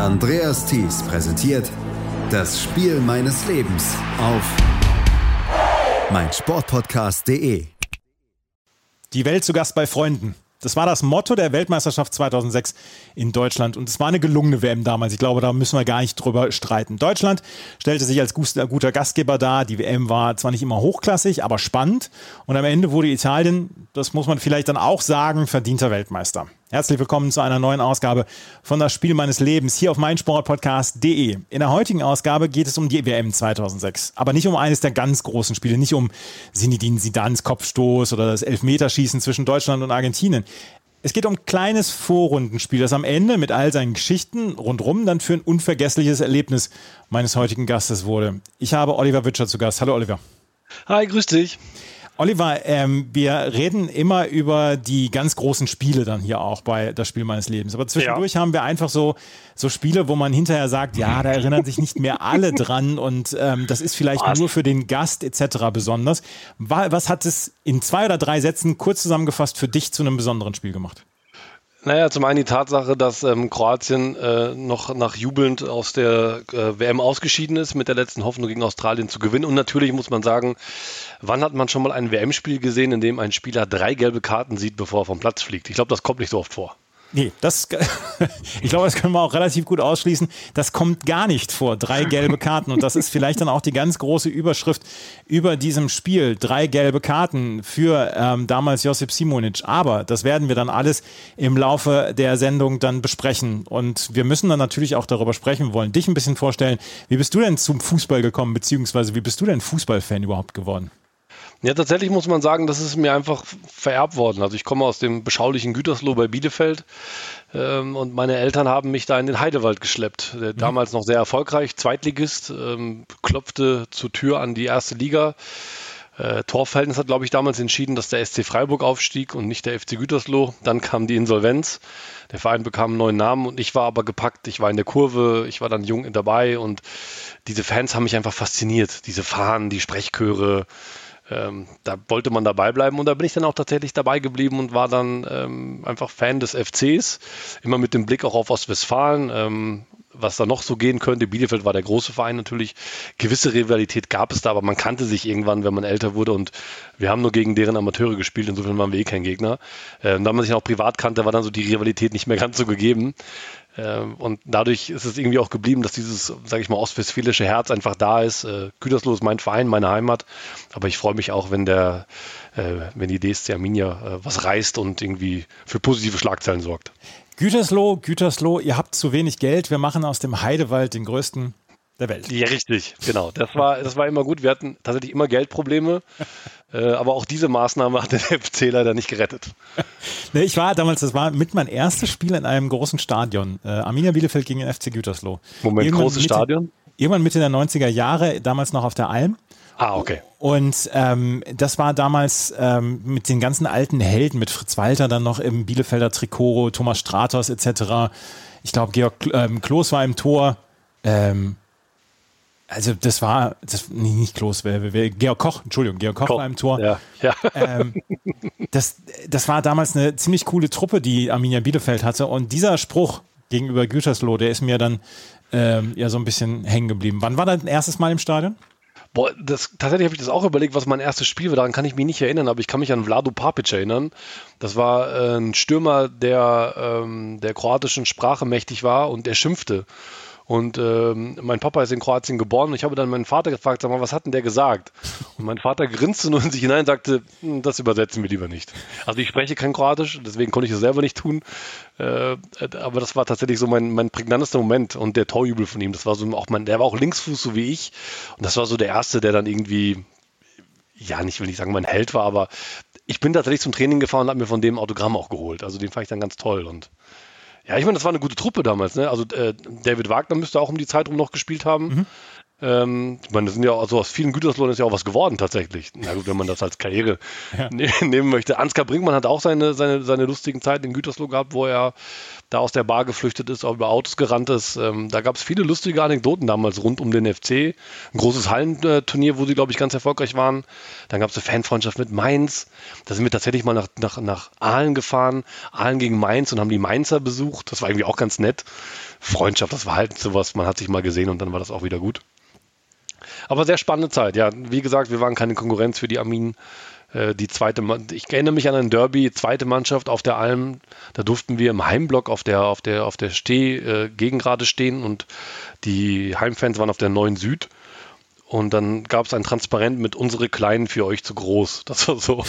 Andreas Thies präsentiert das Spiel meines Lebens auf meinsportpodcast.de. Die Welt zu Gast bei Freunden. Das war das Motto der Weltmeisterschaft 2006 in Deutschland und es war eine gelungene WM damals. Ich glaube, da müssen wir gar nicht drüber streiten. Deutschland stellte sich als guter Gastgeber dar. Die WM war zwar nicht immer hochklassig, aber spannend und am Ende wurde Italien, das muss man vielleicht dann auch sagen, verdienter Weltmeister. Herzlich willkommen zu einer neuen Ausgabe von Das Spiel meines Lebens hier auf meinsportpodcast.de. In der heutigen Ausgabe geht es um die WM 2006, aber nicht um eines der ganz großen Spiele, nicht um Sinidin Sidans Kopfstoß oder das Elfmeterschießen zwischen Deutschland und Argentinien. Es geht um ein kleines Vorrundenspiel, das am Ende mit all seinen Geschichten rundherum dann für ein unvergessliches Erlebnis meines heutigen Gastes wurde. Ich habe Oliver Witscher zu Gast. Hallo Oliver. Hi, grüß dich. Oliver, ähm, wir reden immer über die ganz großen Spiele dann hier auch bei das Spiel meines Lebens. Aber zwischendurch ja. haben wir einfach so, so Spiele, wo man hinterher sagt, ja, da erinnern sich nicht mehr alle dran und ähm, das ist vielleicht was? nur für den Gast etc. besonders. Was hat es in zwei oder drei Sätzen kurz zusammengefasst für dich zu einem besonderen Spiel gemacht? Naja, zum einen die Tatsache, dass ähm, Kroatien äh, noch nach jubelnd aus der äh, WM ausgeschieden ist, mit der letzten Hoffnung gegen Australien zu gewinnen. Und natürlich muss man sagen, wann hat man schon mal ein WM-Spiel gesehen, in dem ein Spieler drei gelbe Karten sieht, bevor er vom Platz fliegt? Ich glaube, das kommt nicht so oft vor. Nee, das, ich glaube, das können wir auch relativ gut ausschließen. Das kommt gar nicht vor. Drei gelbe Karten. Und das ist vielleicht dann auch die ganz große Überschrift über diesem Spiel. Drei gelbe Karten für ähm, damals Josip Simonic. Aber das werden wir dann alles im Laufe der Sendung dann besprechen. Und wir müssen dann natürlich auch darüber sprechen, wir wollen dich ein bisschen vorstellen. Wie bist du denn zum Fußball gekommen, beziehungsweise wie bist du denn Fußballfan überhaupt geworden? Ja, tatsächlich muss man sagen, das ist mir einfach vererbt worden. Also ich komme aus dem beschaulichen Gütersloh bei Bielefeld ähm, und meine Eltern haben mich da in den Heidewald geschleppt. Der mhm. damals noch sehr erfolgreich, Zweitligist, ähm, klopfte zur Tür an die erste Liga. Äh, Torverhältnis hat, glaube ich, damals entschieden, dass der SC Freiburg aufstieg und nicht der FC Gütersloh. Dann kam die Insolvenz. Der Verein bekam einen neuen Namen und ich war aber gepackt. Ich war in der Kurve, ich war dann jung dabei und diese Fans haben mich einfach fasziniert. Diese Fahnen, die Sprechchöre, ähm, da wollte man dabei bleiben und da bin ich dann auch tatsächlich dabei geblieben und war dann ähm, einfach Fan des FCs, immer mit dem Blick auch auf Ostwestfalen, ähm, was da noch so gehen könnte. Bielefeld war der große Verein natürlich. Gewisse Rivalität gab es da, aber man kannte sich irgendwann, wenn man älter wurde und wir haben nur gegen deren Amateure gespielt, insofern waren wir eh kein Gegner. Ähm, da man sich auch privat kannte, war dann so die Rivalität nicht mehr ganz so gegeben. Ähm, und dadurch ist es irgendwie auch geblieben, dass dieses, sage ich mal, ostwestfälische Herz einfach da ist. Äh, Gütersloh ist mein Verein, meine Heimat. Aber ich freue mich auch, wenn der, äh, wenn die DSC Arminia äh, was reißt und irgendwie für positive Schlagzeilen sorgt. Gütersloh, Gütersloh, ihr habt zu wenig Geld. Wir machen aus dem Heidewald den größten der Welt. Ja, richtig, genau. Das war, das war immer gut. Wir hatten tatsächlich immer Geldprobleme, äh, aber auch diese Maßnahme hat den FC leider nicht gerettet. nee, ich war damals, das war mit mein erstes Spiel in einem großen Stadion. Äh, Arminia Bielefeld gegen den FC Gütersloh. Moment, irgendwann großes Mitte, Stadion? Irgendwann Mitte der 90er Jahre, damals noch auf der Alm. Ah, okay. Und ähm, das war damals ähm, mit den ganzen alten Helden, mit Fritz Walter dann noch im Bielefelder Trikot, Thomas Stratos etc. Ich glaube, Georg ähm, Kloß war im Tor. Ähm, also das war, das nicht, nicht Klos, Georg Koch, Entschuldigung, Georg Koch, Koch. war im Tor. Ja, ja. Ähm, das, das war damals eine ziemlich coole Truppe, die Arminia Bielefeld hatte. Und dieser Spruch gegenüber Gütersloh, der ist mir dann ähm, ja so ein bisschen hängen geblieben. Wann war dein erstes Mal im Stadion? Boah, das, tatsächlich habe ich das auch überlegt, was mein erstes Spiel war. Daran kann ich mich nicht erinnern, aber ich kann mich an Vlado Papic erinnern. Das war äh, ein Stürmer, der ähm, der kroatischen Sprache mächtig war und der schimpfte. Und ähm, mein Papa ist in Kroatien geboren und ich habe dann meinen Vater gefragt, sag mal, was hat denn der gesagt? Und mein Vater grinste nur in sich hinein und sagte, hm, das übersetzen wir lieber nicht. Also ich spreche kein Kroatisch, deswegen konnte ich es selber nicht tun. Äh, aber das war tatsächlich so mein, mein prägnantester Moment und der Torjubel von ihm. Das war so auch mein, der war auch Linksfuß, so wie ich. Und das war so der erste, der dann irgendwie, ja, nicht will ich sagen, mein Held war, aber ich bin tatsächlich zum Training gefahren und habe mir von dem Autogramm auch geholt. Also den fand ich dann ganz toll und Ja, ich meine, das war eine gute Truppe damals. Ne? Also äh, David Wagner müsste auch um die Zeit rum noch gespielt haben. Mhm. Ähm, ich meine, das sind ja also aus vielen Güterslohn ist ja auch was geworden tatsächlich. Na gut, wenn man das als Karriere ja. ne nehmen möchte. Ansgar Brinkmann hat auch seine, seine, seine lustigen Zeiten in Gütersloh gehabt, wo er da aus der Bar geflüchtet ist, auch über Autos gerannt ist. Ähm, da gab es viele lustige Anekdoten damals rund um den FC. Ein großes Hallenturnier, wo sie, glaube ich, ganz erfolgreich waren. Dann gab es eine Fanfreundschaft mit Mainz. Da sind wir tatsächlich mal nach, nach, nach Aalen gefahren, Aalen gegen Mainz und haben die Mainzer besucht. Das war irgendwie auch ganz nett. Freundschaft, das war halt sowas, man hat sich mal gesehen und dann war das auch wieder gut. Aber sehr spannende Zeit. Ja, wie gesagt, wir waren keine Konkurrenz für die Arminen. Äh, die zweite, ich erinnere mich an ein Derby, zweite Mannschaft auf der Alm. Da durften wir im Heimblock auf der, auf der, auf der Steh, äh, Gegengrade stehen und die Heimfans waren auf der neuen Süd. Und dann gab es ein Transparent mit unsere Kleinen für euch zu groß. Das war so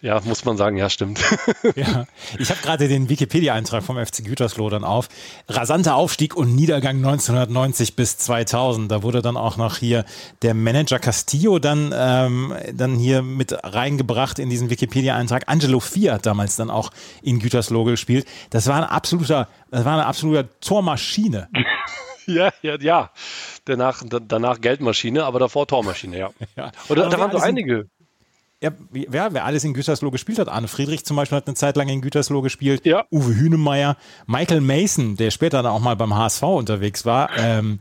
ja, muss man sagen, ja, stimmt. ja. Ich habe gerade den Wikipedia-Eintrag vom FC Gütersloh dann auf. Rasanter Aufstieg und Niedergang 1990 bis 2000. Da wurde dann auch noch hier der Manager Castillo dann, ähm, dann hier mit reingebracht in diesen Wikipedia-Eintrag. Angelo Fiat hat damals dann auch in Gütersloh gespielt. Das war ein absoluter, das war eine absolute Tormaschine. Ja, ja, ja. Danach, danach Geldmaschine, aber davor Tormaschine, ja. ja. Oder da waren so einige. Ja, wer, wer alles in Gütersloh gespielt hat. Arne Friedrich zum Beispiel hat eine Zeit lang in Gütersloh gespielt. Ja. Uwe Hünemeyer, Michael Mason, der später dann auch mal beim HSV unterwegs war. Ähm,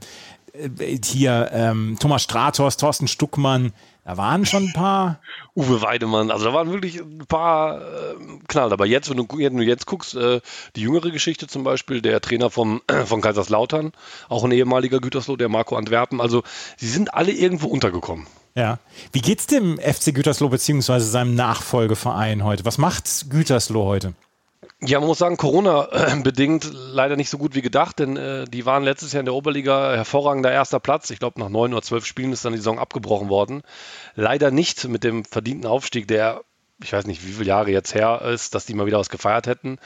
äh, hier ähm, Thomas Stratos, Thorsten Stuckmann. Da waren schon ein paar. Uwe Weidemann, also da waren wirklich ein paar äh, Knall. Aber jetzt, wenn du, wenn du jetzt guckst, äh, die jüngere Geschichte zum Beispiel, der Trainer vom, äh, von Kaiserslautern, auch ein ehemaliger Gütersloh, der Marco Antwerpen, also sie sind alle irgendwo untergekommen. Ja. Wie geht's dem FC Gütersloh bzw. seinem Nachfolgeverein heute? Was macht Gütersloh heute? Ja, man muss sagen, Corona-bedingt leider nicht so gut wie gedacht, denn äh, die waren letztes Jahr in der Oberliga hervorragender erster Platz. Ich glaube, nach neun oder zwölf Spielen ist dann die Saison abgebrochen worden. Leider nicht mit dem verdienten Aufstieg, der, ich weiß nicht, wie viele Jahre jetzt her ist, dass die mal wieder was gefeiert hätten.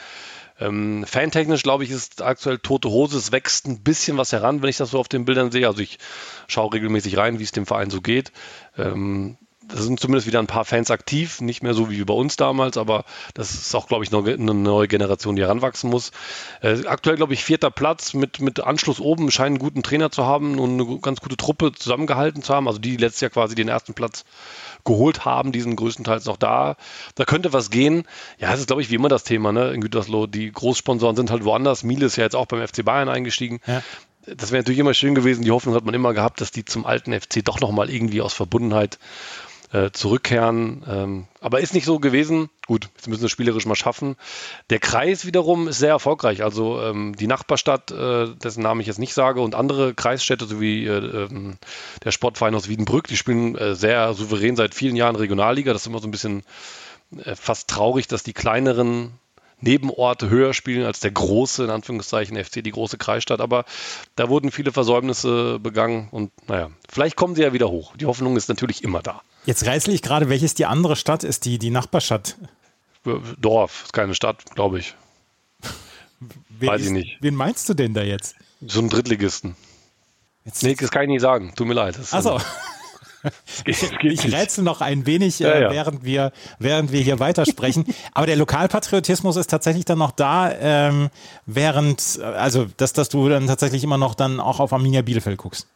Ähm, fantechnisch, glaube ich, ist aktuell tote Hose. Es wächst ein bisschen was heran, wenn ich das so auf den Bildern sehe. Also ich schaue regelmäßig rein, wie es dem Verein so geht. Ähm, da sind zumindest wieder ein paar Fans aktiv, nicht mehr so wie bei uns damals, aber das ist auch, glaube ich, noch eine neue Generation, die heranwachsen muss. Äh, aktuell, glaube ich, vierter Platz mit, mit Anschluss oben, scheinen einen guten Trainer zu haben und eine ganz gute Truppe zusammengehalten zu haben, also die, die letztes Jahr quasi den ersten Platz geholt haben, die sind größtenteils noch da. Da könnte was gehen. Ja, es ist, glaube ich, wie immer das Thema, ne? In Gütersloh, die Großsponsoren sind halt woanders. Miele ist ja jetzt auch beim FC Bayern eingestiegen. Ja. Das wäre natürlich immer schön gewesen. Die Hoffnung hat man immer gehabt, dass die zum alten FC doch nochmal irgendwie aus Verbundenheit äh, zurückkehren. Ähm, aber ist nicht so gewesen. Gut, jetzt müssen wir es spielerisch mal schaffen. Der Kreis wiederum ist sehr erfolgreich. Also ähm, die Nachbarstadt, äh, dessen Namen ich jetzt nicht sage, und andere Kreisstädte sowie äh, ähm, der Sportverein aus Wiedenbrück, die spielen äh, sehr souverän seit vielen Jahren Regionalliga. Das ist immer so ein bisschen äh, fast traurig, dass die kleineren Nebenorte höher spielen als der große, in Anführungszeichen, FC, die große Kreisstadt. Aber da wurden viele Versäumnisse begangen und naja, vielleicht kommen sie ja wieder hoch. Die Hoffnung ist natürlich immer da. Jetzt rätsel ich gerade, welches die andere Stadt ist, die, die Nachbarstadt? Dorf, ist keine Stadt, glaube ich. Weiß ist, ich nicht. Wen meinst du denn da jetzt? So einen Drittligisten. Jetzt nee, das kann ich nicht sagen. Tut mir leid. Achso. ich, ich rätsel noch ein wenig, ja, äh, ja. während, wir, während wir hier weitersprechen. Aber der Lokalpatriotismus ist tatsächlich dann noch da, ähm, während, also dass, dass du dann tatsächlich immer noch dann auch auf Arminia Bielefeld guckst.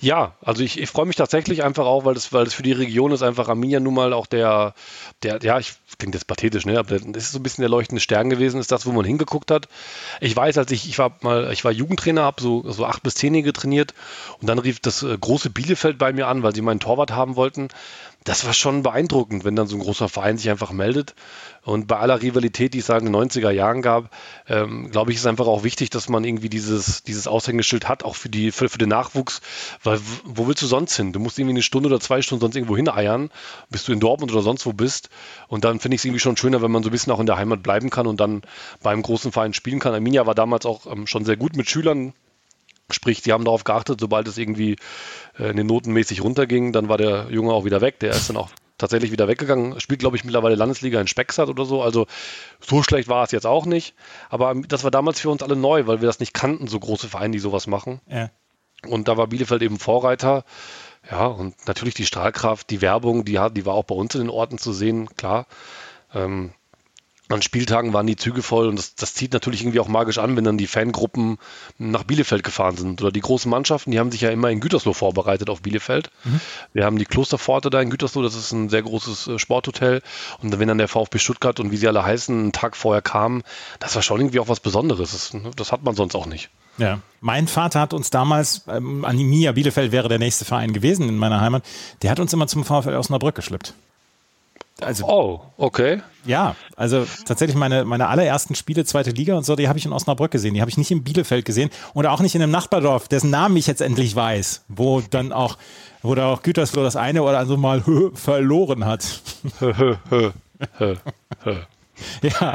Ja, also ich, ich freue mich tatsächlich einfach auch, weil das, weil das für die Region ist einfach Arminia nun mal auch der, der, ja, ich klingt jetzt pathetisch, ne? Aber das ist so ein bisschen der leuchtende Stern gewesen, ist das, wo man hingeguckt hat. Ich weiß, als ich, ich war mal, ich war Jugendtrainer, habe so, so acht bis zehnjährige trainiert und dann rief das äh, große Bielefeld bei mir an, weil sie meinen Torwart haben wollten das war schon beeindruckend, wenn dann so ein großer Verein sich einfach meldet. Und bei aller Rivalität, die es in den 90er Jahren gab, ähm, glaube ich, ist einfach auch wichtig, dass man irgendwie dieses, dieses Aushängeschild hat, auch für, die, für, für den Nachwuchs. Weil wo willst du sonst hin? Du musst irgendwie eine Stunde oder zwei Stunden sonst irgendwo hineiern, bis du in Dortmund oder sonst wo bist. Und dann finde ich es irgendwie schon schöner, wenn man so ein bisschen auch in der Heimat bleiben kann und dann beim großen Verein spielen kann. Arminia war damals auch ähm, schon sehr gut mit Schülern Sprich, sie haben darauf geachtet, sobald es irgendwie äh, in den Noten mäßig runterging, dann war der Junge auch wieder weg. Der ist dann auch tatsächlich wieder weggegangen. Spielt, glaube ich, mittlerweile Landesliga in Spexart oder so. Also so schlecht war es jetzt auch nicht. Aber das war damals für uns alle neu, weil wir das nicht kannten, so große Vereine, die sowas machen. Ja. Und da war Bielefeld eben Vorreiter. Ja, und natürlich die Strahlkraft, die Werbung, die, die war auch bei uns in den Orten zu sehen, klar. Ähm, an Spieltagen waren die Züge voll und das, das, zieht natürlich irgendwie auch magisch an, wenn dann die Fangruppen nach Bielefeld gefahren sind. Oder die großen Mannschaften, die haben sich ja immer in Gütersloh vorbereitet auf Bielefeld. Mhm. Wir haben die Klosterpforte da in Gütersloh, das ist ein sehr großes äh, Sporthotel. Und wenn dann der VfB Stuttgart und wie sie alle heißen, einen Tag vorher kamen, das war schon irgendwie auch was Besonderes. Das, ne, das hat man sonst auch nicht. Ja, mein Vater hat uns damals, ähm, Animia Bielefeld wäre der nächste Verein gewesen in meiner Heimat, der hat uns immer zum VfL Osnabrück geschleppt. Also, oh, okay. Ja, also tatsächlich meine, meine allerersten Spiele, zweite Liga und so, die habe ich in Osnabrück gesehen. Die habe ich nicht in Bielefeld gesehen und auch nicht in einem Nachbardorf, dessen Namen ich jetzt endlich weiß, wo dann auch, wo da auch Gütersloh das eine oder andere Mal verloren hat. ja.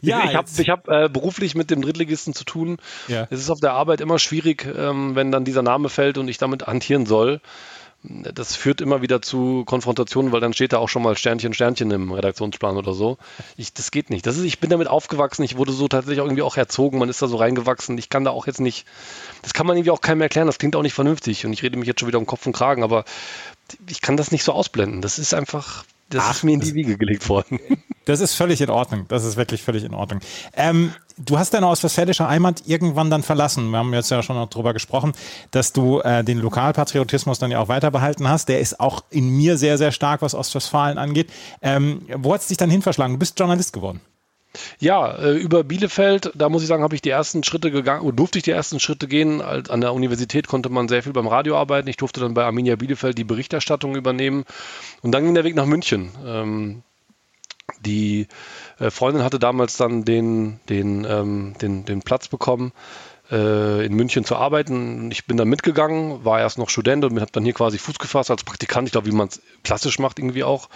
ja. Ich habe hab, äh, beruflich mit dem Drittligisten zu tun. Ja. Es ist auf der Arbeit immer schwierig, ähm, wenn dann dieser Name fällt und ich damit hantieren soll das führt immer wieder zu Konfrontationen, weil dann steht da auch schon mal Sternchen, Sternchen im Redaktionsplan oder so. Ich, das geht nicht. Das ist, ich bin damit aufgewachsen. Ich wurde so tatsächlich auch irgendwie auch erzogen. Man ist da so reingewachsen. Ich kann da auch jetzt nicht, das kann man irgendwie auch keinem erklären. Das klingt auch nicht vernünftig. Und ich rede mich jetzt schon wieder um Kopf und Kragen, aber ich kann das nicht so ausblenden. Das ist einfach, das Ach, ist mir in die Wiege gelegt worden. Das ist völlig in Ordnung. Das ist wirklich völlig in Ordnung. Ähm, du hast deine ostwestfälische Heimat irgendwann dann verlassen. Wir haben jetzt ja schon darüber gesprochen, dass du äh, den Lokalpatriotismus dann ja auch weiter behalten hast. Der ist auch in mir sehr, sehr stark, was Ostwestfalen angeht. Ähm, wo hat es dich dann hin verschlagen? Du bist Journalist geworden. Ja, äh, über Bielefeld, da muss ich sagen, habe ich die ersten Schritte gegangen, durfte ich die ersten Schritte gehen. An der Universität konnte man sehr viel beim Radio arbeiten. Ich durfte dann bei Arminia Bielefeld die Berichterstattung übernehmen. Und dann ging der Weg nach München. Ähm, die äh, Freundin hatte damals dann den, den, ähm, den, den Platz bekommen, äh, in München zu arbeiten. Ich bin dann mitgegangen, war erst noch Student und habe dann hier quasi Fuß gefasst als Praktikant. Ich glaube, wie man es klassisch macht irgendwie auch.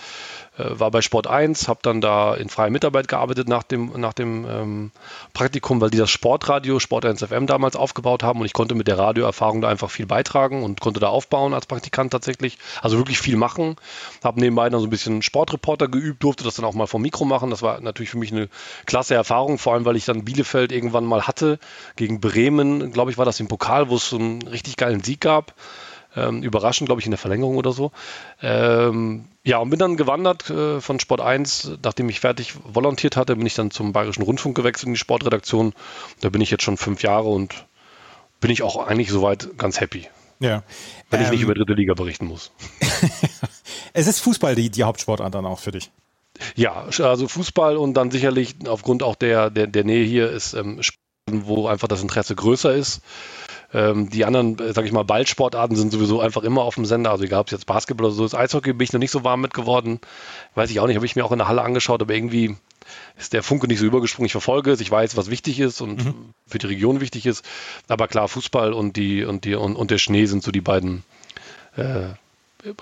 Äh, war bei Sport 1, habe dann da in freier Mitarbeit gearbeitet nach dem, nach dem ähm, Praktikum, weil die das Sportradio, Sport 1 FM damals aufgebaut haben und ich konnte mit der Radioerfahrung da einfach viel beitragen und konnte da aufbauen als Praktikant tatsächlich. Also wirklich viel machen. Habe nebenbei dann so ein bisschen Sportreporter geübt, durfte das dann auch mal vom Mikro machen. Das war natürlich für mich eine klasse Erfahrung, vor allem weil ich dann Bielefeld irgendwann mal hatte. Gegen Bremen, glaube ich, war das im Pokal, wo es so einen richtig geilen Sieg gab. Ähm, überraschend, glaube ich, in der Verlängerung oder so. Ähm, ja, und bin dann gewandert äh, von Sport 1. Nachdem ich fertig volontiert hatte, bin ich dann zum Bayerischen Rundfunk gewechselt in die Sportredaktion. Da bin ich jetzt schon fünf Jahre und bin ich auch eigentlich soweit ganz happy. Ja. Wenn ähm, ich nicht ähm, über dritte Liga berichten muss. es ist Fußball die, die Hauptsportart dann auch für dich. Ja, also Fußball und dann sicherlich aufgrund auch der, der, der Nähe hier ist ähm, wo einfach das Interesse größer ist. Ähm, die anderen, äh, sag ich mal, Ballsportarten sind sowieso einfach immer auf dem Sender. Also egal, ob es jetzt Basketball oder so ist. Eishockey bin ich noch nicht so warm mit geworden. Weiß ich auch nicht, habe ich mir auch in der Halle angeschaut, aber irgendwie ist der Funke nicht so übergesprungen. Ich verfolge es, ich weiß, was wichtig ist und mhm. für die Region wichtig ist. Aber klar, Fußball und die und die und, und der Schnee sind so die beiden äh,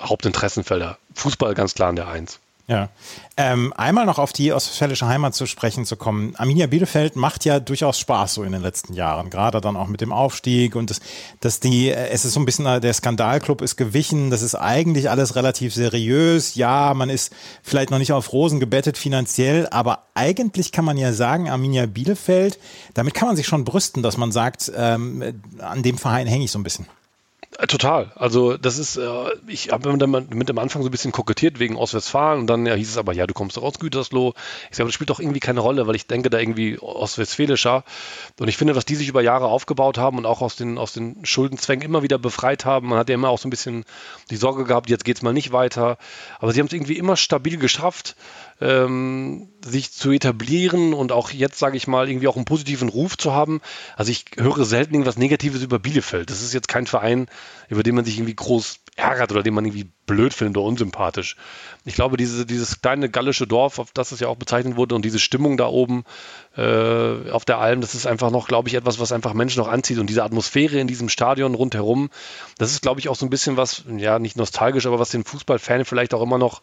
Hauptinteressenfelder. Fußball ganz klar in der Eins. Ja. Ähm, einmal noch auf die ostwestfälische Heimat zu sprechen zu kommen. Arminia Bielefeld macht ja durchaus Spaß so in den letzten Jahren, gerade dann auch mit dem Aufstieg und das, dass die, es ist so ein bisschen, der Skandalclub ist gewichen, das ist eigentlich alles relativ seriös. Ja, man ist vielleicht noch nicht auf Rosen gebettet finanziell, aber eigentlich kann man ja sagen, Arminia Bielefeld, damit kann man sich schon brüsten, dass man sagt, ähm, an dem Verein hänge ich so ein bisschen. Äh, total. Also das ist, äh, ich habe mit, mit dem Anfang so ein bisschen kokettiert wegen Ostwestfalen und dann ja, hieß es aber, ja, du kommst doch aus Gütersloh. Ich sage, das spielt doch irgendwie keine Rolle, weil ich denke da irgendwie ostwestfälischer. Und ich finde, was die sich über Jahre aufgebaut haben und auch aus den, aus den Schuldenzwängen immer wieder befreit haben, man hat ja immer auch so ein bisschen die Sorge gehabt, jetzt geht es mal nicht weiter. Aber sie haben es irgendwie immer stabil geschafft ähm, sich zu etablieren und auch jetzt, sage ich mal, irgendwie auch einen positiven Ruf zu haben. Also ich höre selten irgendwas Negatives über Bielefeld. Das ist jetzt kein Verein, über den man sich irgendwie groß ärgert oder den man irgendwie blöd findet oder unsympathisch. Ich glaube, diese, dieses kleine gallische Dorf, auf das es ja auch bezeichnet wurde, und diese Stimmung da oben äh, auf der Alm, das ist einfach noch, glaube ich, etwas, was einfach Menschen noch anzieht. Und diese Atmosphäre in diesem Stadion rundherum, das ist, glaube ich, auch so ein bisschen was, ja, nicht nostalgisch, aber was den Fußballfan vielleicht auch immer noch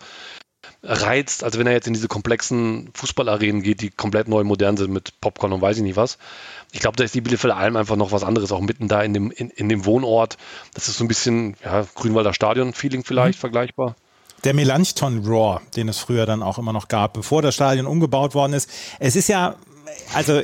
reizt, als wenn er jetzt in diese komplexen Fußballarenen geht, die komplett neu modern sind mit Popcorn und weiß ich nicht was. Ich glaube, da ist die Bielefelder Alm einfach noch was anderes, auch mitten da in dem, in, in dem Wohnort. Das ist so ein bisschen, ja, Grünwalder Stadion-Feeling vielleicht mhm. vergleichbar. Der Melanchthon Roar, den es früher dann auch immer noch gab, bevor das Stadion umgebaut worden ist. Es ist ja, also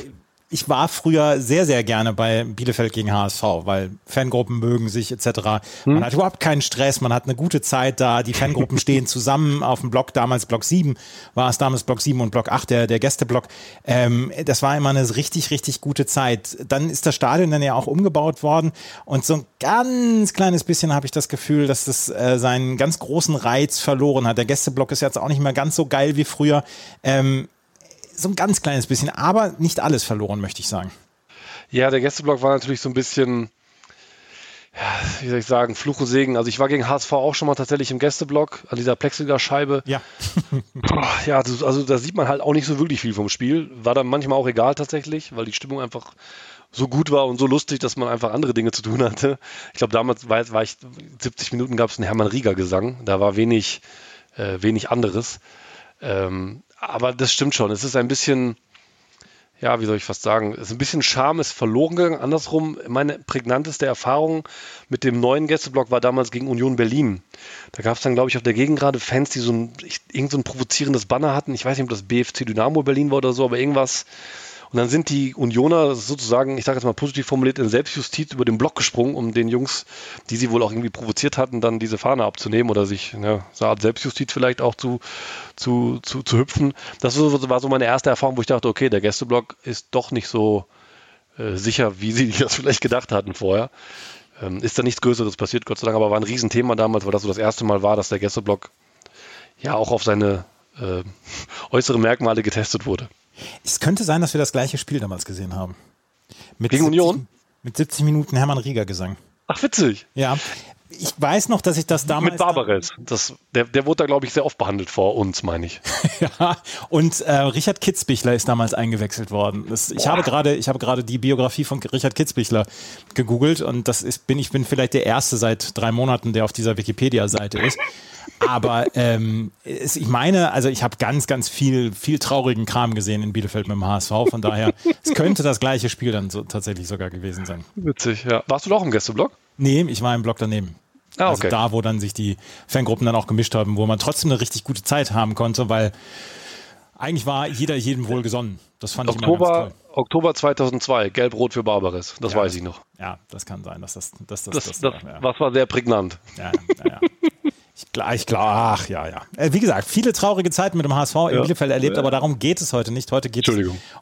ich war früher sehr, sehr gerne bei Bielefeld gegen HSV, weil Fangruppen mögen sich etc. Man hm. hat überhaupt keinen Stress, man hat eine gute Zeit da, die Fangruppen stehen zusammen auf dem Block, damals Block 7 war es damals Block 7 und Block 8, der, der Gästeblock. Ähm, das war immer eine richtig, richtig gute Zeit. Dann ist das Stadion dann ja auch umgebaut worden und so ein ganz kleines bisschen habe ich das Gefühl, dass das äh, seinen ganz großen Reiz verloren hat. Der Gästeblock ist jetzt auch nicht mehr ganz so geil wie früher. Ähm, so ein ganz kleines bisschen, aber nicht alles verloren, möchte ich sagen. Ja, der Gästeblock war natürlich so ein bisschen, wie soll ich sagen, Fluch und Segen. Also ich war gegen HSV auch schon mal tatsächlich im Gästeblock an dieser Plexiglasscheibe. Ja. ja, also da sieht man halt auch nicht so wirklich viel vom Spiel. War dann manchmal auch egal tatsächlich, weil die Stimmung einfach so gut war und so lustig, dass man einfach andere Dinge zu tun hatte. Ich glaube, damals war, war, ich 70 Minuten gab es einen Hermann Rieger Gesang. Da war wenig, äh, wenig anderes. Ähm, aber das stimmt schon. Es ist ein bisschen, ja, wie soll ich fast sagen, es ist ein bisschen Charme ist verloren gegangen. Andersrum, meine prägnanteste Erfahrung mit dem neuen Gästeblock war damals gegen Union Berlin. Da gab es dann, glaube ich, auf der Gegend gerade Fans, die so ein, irgend so ein provozierendes Banner hatten. Ich weiß nicht, ob das BFC Dynamo Berlin war oder so, aber irgendwas und dann sind die Unioner sozusagen, ich sage jetzt mal positiv formuliert, in Selbstjustiz über den Block gesprungen, um den Jungs, die sie wohl auch irgendwie provoziert hatten, dann diese Fahne abzunehmen oder sich ja, so eine Art Selbstjustiz vielleicht auch zu, zu, zu, zu hüpfen. Das war so meine erste Erfahrung, wo ich dachte, okay, der Gästeblock ist doch nicht so äh, sicher, wie sie das vielleicht gedacht hatten vorher. Ähm, ist da nichts Größeres passiert, Gott sei Dank, aber war ein Riesenthema damals, weil das so das erste Mal war, dass der Gästeblock ja auch auf seine äh, äußere Merkmale getestet wurde. Es könnte sein, dass wir das gleiche Spiel damals gesehen haben. Mit Gegen 70, Union? Mit 70 Minuten Hermann Rieger Gesang. Ach, witzig. Ja. Ich weiß noch, dass ich das damals. Mit Barbares. Das, der, der wurde da, glaube ich, sehr oft behandelt vor uns, meine ich. ja, und äh, Richard Kitzbichler ist damals eingewechselt worden. Das, ich, habe grade, ich habe gerade die Biografie von Richard Kitzbichler gegoogelt und das ist, bin, ich bin vielleicht der Erste seit drei Monaten, der auf dieser Wikipedia-Seite ist. Aber ähm, es, ich meine, also ich habe ganz, ganz viel, viel traurigen Kram gesehen in Bielefeld mit dem HSV. Von daher, es könnte das gleiche Spiel dann so, tatsächlich sogar gewesen sein. Witzig, ja. Warst du doch im Gästeblock? Nee, ich war im Block daneben. Ah, also okay. Also da, wo dann sich die Fangruppen dann auch gemischt haben, wo man trotzdem eine richtig gute Zeit haben konnte, weil eigentlich war jeder jedem wohl gesonnen. Das fand Oktober, ich toll. Oktober 2002, Gelb-Rot für Barbares. Das ja, weiß ich noch. Ja, das kann sein, dass das dass das, das, das, das ja. Was war sehr prägnant. Ja, ja, ja. Ich glaube, ich glaub, ach ja, ja. Äh, wie gesagt, viele traurige Zeiten mit dem HSV in ja. Bielefeld erlebt, ja. aber darum geht es heute nicht. Heute geht es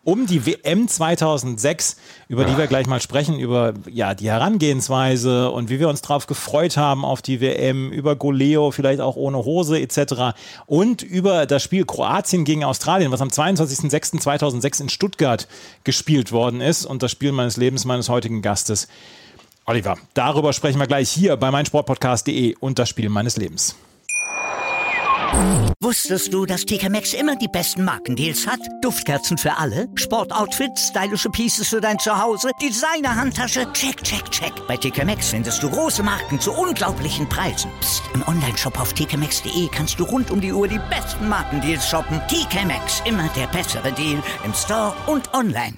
um die WM 2006, über die wir gleich mal sprechen, über ja, die Herangehensweise und wie wir uns darauf gefreut haben auf die WM, über Goleo, vielleicht auch ohne Hose etc. und über das Spiel Kroatien gegen Australien, was am 22.06.2006 in Stuttgart gespielt worden ist und das Spiel meines Lebens, meines heutigen Gastes. Oliver, darüber sprechen wir gleich hier bei meinsportpodcast.de und das Spiel meines Lebens. Wusstest du, dass TK Maxx immer die besten Markendeals hat? Duftkerzen für alle, Sportoutfits, stylische Pieces für dein Zuhause, Designer-Handtasche, check, check, check. Bei TK Maxx findest du große Marken zu unglaublichen Preisen. Psst. im Onlineshop auf tkmaxx.de kannst du rund um die Uhr die besten Markendeals shoppen. TK Maxx, immer der bessere Deal im Store und online.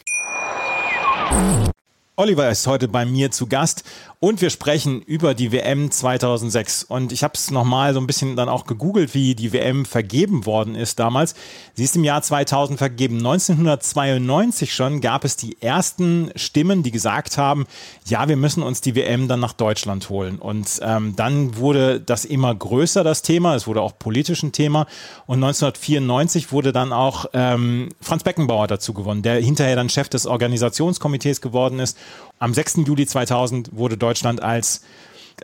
Oliver ist heute bei mir zu Gast und wir sprechen über die WM 2006. Und ich habe es nochmal so ein bisschen dann auch gegoogelt, wie die WM vergeben worden ist damals. Sie ist im Jahr 2000 vergeben. 1992 schon gab es die ersten Stimmen, die gesagt haben, ja, wir müssen uns die WM dann nach Deutschland holen. Und ähm, dann wurde das immer größer, das Thema. Es wurde auch politisch ein Thema. Und 1994 wurde dann auch ähm, Franz Beckenbauer dazu gewonnen, der hinterher dann Chef des Organisationskomitees geworden ist. Am 6. Juli 2000 wurde Deutschland als,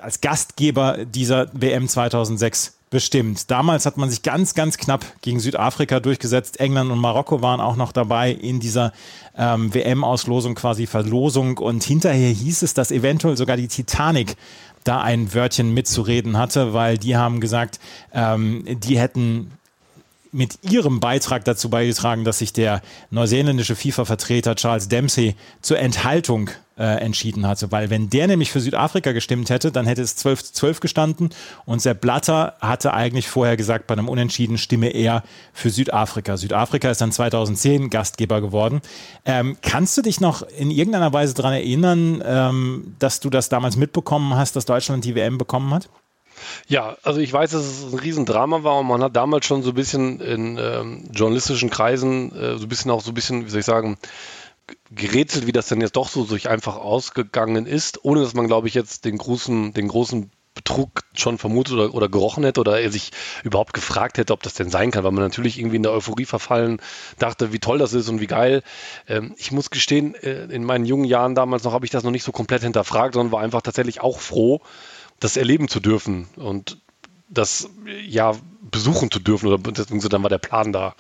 als Gastgeber dieser WM 2006 bestimmt. Damals hat man sich ganz, ganz knapp gegen Südafrika durchgesetzt. England und Marokko waren auch noch dabei in dieser ähm, WM-Auslosung, quasi Verlosung. Und hinterher hieß es, dass eventuell sogar die Titanic da ein Wörtchen mitzureden hatte, weil die haben gesagt, ähm, die hätten mit ihrem Beitrag dazu beigetragen, dass sich der neuseeländische FIFA-Vertreter Charles Dempsey zur Enthaltung äh, entschieden hatte. Weil wenn der nämlich für Südafrika gestimmt hätte, dann hätte es 12 zu 12 gestanden und Sepp Blatter hatte eigentlich vorher gesagt, bei einem Unentschieden stimme er für Südafrika. Südafrika ist dann 2010 Gastgeber geworden. Ähm, kannst du dich noch in irgendeiner Weise daran erinnern, ähm, dass du das damals mitbekommen hast, dass Deutschland die WM bekommen hat? Ja, also ich weiß, dass es ein Riesendrama war und man hat damals schon so ein bisschen in ähm, journalistischen Kreisen äh, so ein bisschen auch so ein bisschen, wie soll ich sagen, gerätselt, wie das denn jetzt doch so durch einfach ausgegangen ist, ohne dass man, glaube ich, jetzt den großen, den großen Betrug schon vermutet oder, oder gerochen hätte oder er sich überhaupt gefragt hätte, ob das denn sein kann, weil man natürlich irgendwie in der Euphorie verfallen dachte, wie toll das ist und wie geil. Ähm, ich muss gestehen, äh, in meinen jungen Jahren damals noch habe ich das noch nicht so komplett hinterfragt, sondern war einfach tatsächlich auch froh, das erleben zu dürfen und das ja besuchen zu dürfen oder dann war der Plan da,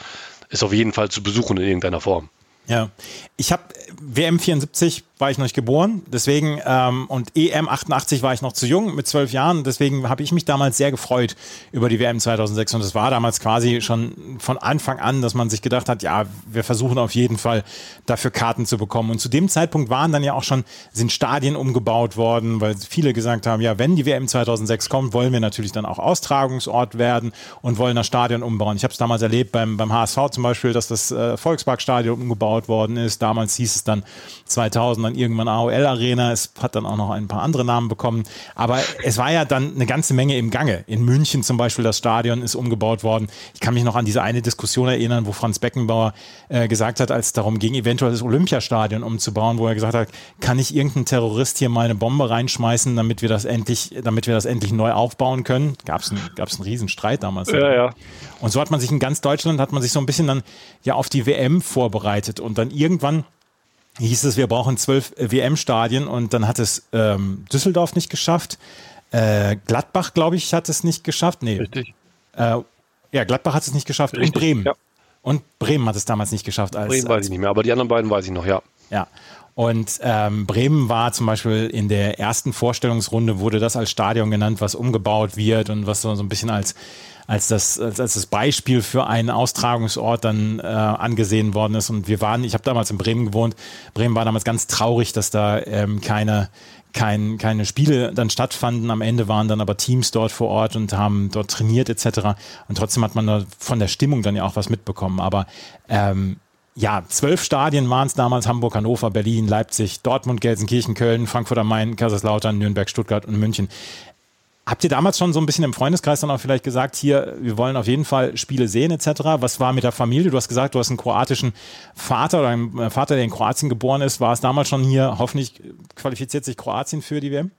es auf jeden Fall zu besuchen in irgendeiner Form. Ja, ich habe WM 74 war ich noch nicht geboren, deswegen ähm, und EM 88 war ich noch zu jung mit zwölf Jahren, deswegen habe ich mich damals sehr gefreut über die WM 2006 und es war damals quasi schon von Anfang an, dass man sich gedacht hat, ja, wir versuchen auf jeden Fall dafür Karten zu bekommen und zu dem Zeitpunkt waren dann ja auch schon sind Stadien umgebaut worden, weil viele gesagt haben, ja, wenn die WM 2006 kommt, wollen wir natürlich dann auch Austragungsort werden und wollen das Stadion umbauen. Ich habe es damals erlebt beim beim HSV zum Beispiel, dass das äh, Volksparkstadion umgebaut worden ist. Damals hieß es dann 2000 dann irgendwann AOL Arena. Es hat dann auch noch ein paar andere Namen bekommen. Aber es war ja dann eine ganze Menge im Gange. In München zum Beispiel, das Stadion ist umgebaut worden. Ich kann mich noch an diese eine Diskussion erinnern, wo Franz Beckenbauer äh, gesagt hat, als es darum ging, eventuell das Olympiastadion umzubauen, wo er gesagt hat, kann ich irgendein Terrorist hier mal eine Bombe reinschmeißen, damit wir das endlich, damit wir das endlich neu aufbauen können? Gab es einen, gab's einen riesen Streit damals. Ja, ja. Und so hat man sich in ganz Deutschland, hat man sich so ein bisschen dann ja auf die WM vorbereitet und dann irgendwann hieß es, wir brauchen zwölf WM-Stadien und dann hat es ähm, Düsseldorf nicht geschafft. Äh, Gladbach, glaube ich, hat es nicht geschafft. Nee. Richtig. Äh, ja, Gladbach hat es nicht geschafft Richtig, und Bremen. ja. Und Bremen hat es damals nicht geschafft. Als, Bremen weiß als ich nicht mehr, aber die anderen beiden weiß ich noch, ja. ja. Und ähm, Bremen war zum Beispiel in der ersten Vorstellungsrunde, wurde das als Stadion genannt, was umgebaut wird und was so, so ein bisschen als, als, das, als, als das Beispiel für einen Austragungsort dann äh, angesehen worden ist. Und wir waren, ich habe damals in Bremen gewohnt, Bremen war damals ganz traurig, dass da ähm, keine, kein, keine Spiele dann stattfanden. Am Ende waren dann aber Teams dort vor Ort und haben dort trainiert etc. Und trotzdem hat man da von der Stimmung dann ja auch was mitbekommen. Aber ähm, ja, zwölf Stadien waren es damals: Hamburg, Hannover, Berlin, Leipzig, Dortmund, Gelsenkirchen, Köln, Frankfurt am Main, Kaiserslautern, Nürnberg, Stuttgart und München. Habt ihr damals schon so ein bisschen im Freundeskreis dann auch vielleicht gesagt, hier, wir wollen auf jeden Fall Spiele sehen etc.? Was war mit der Familie? Du hast gesagt, du hast einen kroatischen Vater oder einen Vater, der in Kroatien geboren ist. War es damals schon hier, hoffentlich qualifiziert sich Kroatien für die WM?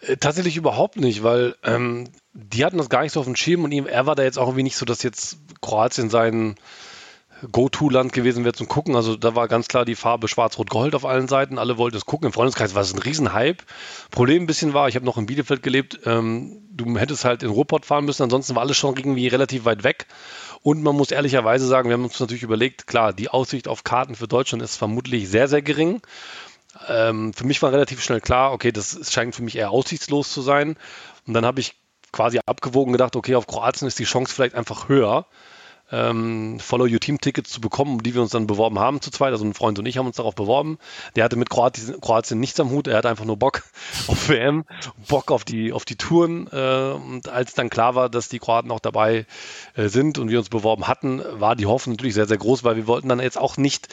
Äh, Tatsächlich überhaupt nicht, weil ähm, die hatten das gar nicht so auf dem Schirm und ihm, er war da jetzt auch irgendwie nicht so, dass jetzt Kroatien sein Go-To-Land gewesen wäre zum Gucken. Also da war ganz klar die Farbe Schwarz-Rot-Gold auf allen Seiten. Alle wollten es gucken. Im Freundeskreis war es ein Riesenhype. Problem ein bisschen war, ich habe noch in Bielefeld gelebt, ähm, du hättest halt in Ruhrpott fahren müssen, ansonsten war alles schon irgendwie relativ weit weg. Und man muss ehrlicherweise sagen, wir haben uns natürlich überlegt, klar, die Aussicht auf Karten für Deutschland ist vermutlich sehr, sehr gering. Ähm, für mich war relativ schnell klar, okay, das scheint für mich eher aussichtslos zu sein. Und dann habe ich quasi abgewogen gedacht, okay, auf Kroatien ist die Chance vielleicht einfach höher ähm, Follow Your Team Tickets zu bekommen, um die wir uns dann beworben haben zu zweit. Also ein Freund und ich haben uns darauf beworben. Der hatte mit Kroatien, Kroatien nichts am Hut. Er hatte einfach nur Bock auf WM, Bock auf die, auf die Touren. Äh, und als dann klar war, dass die Kroaten auch dabei äh, sind und wir uns beworben hatten, war die Hoffnung natürlich sehr, sehr groß, weil wir wollten dann jetzt auch nicht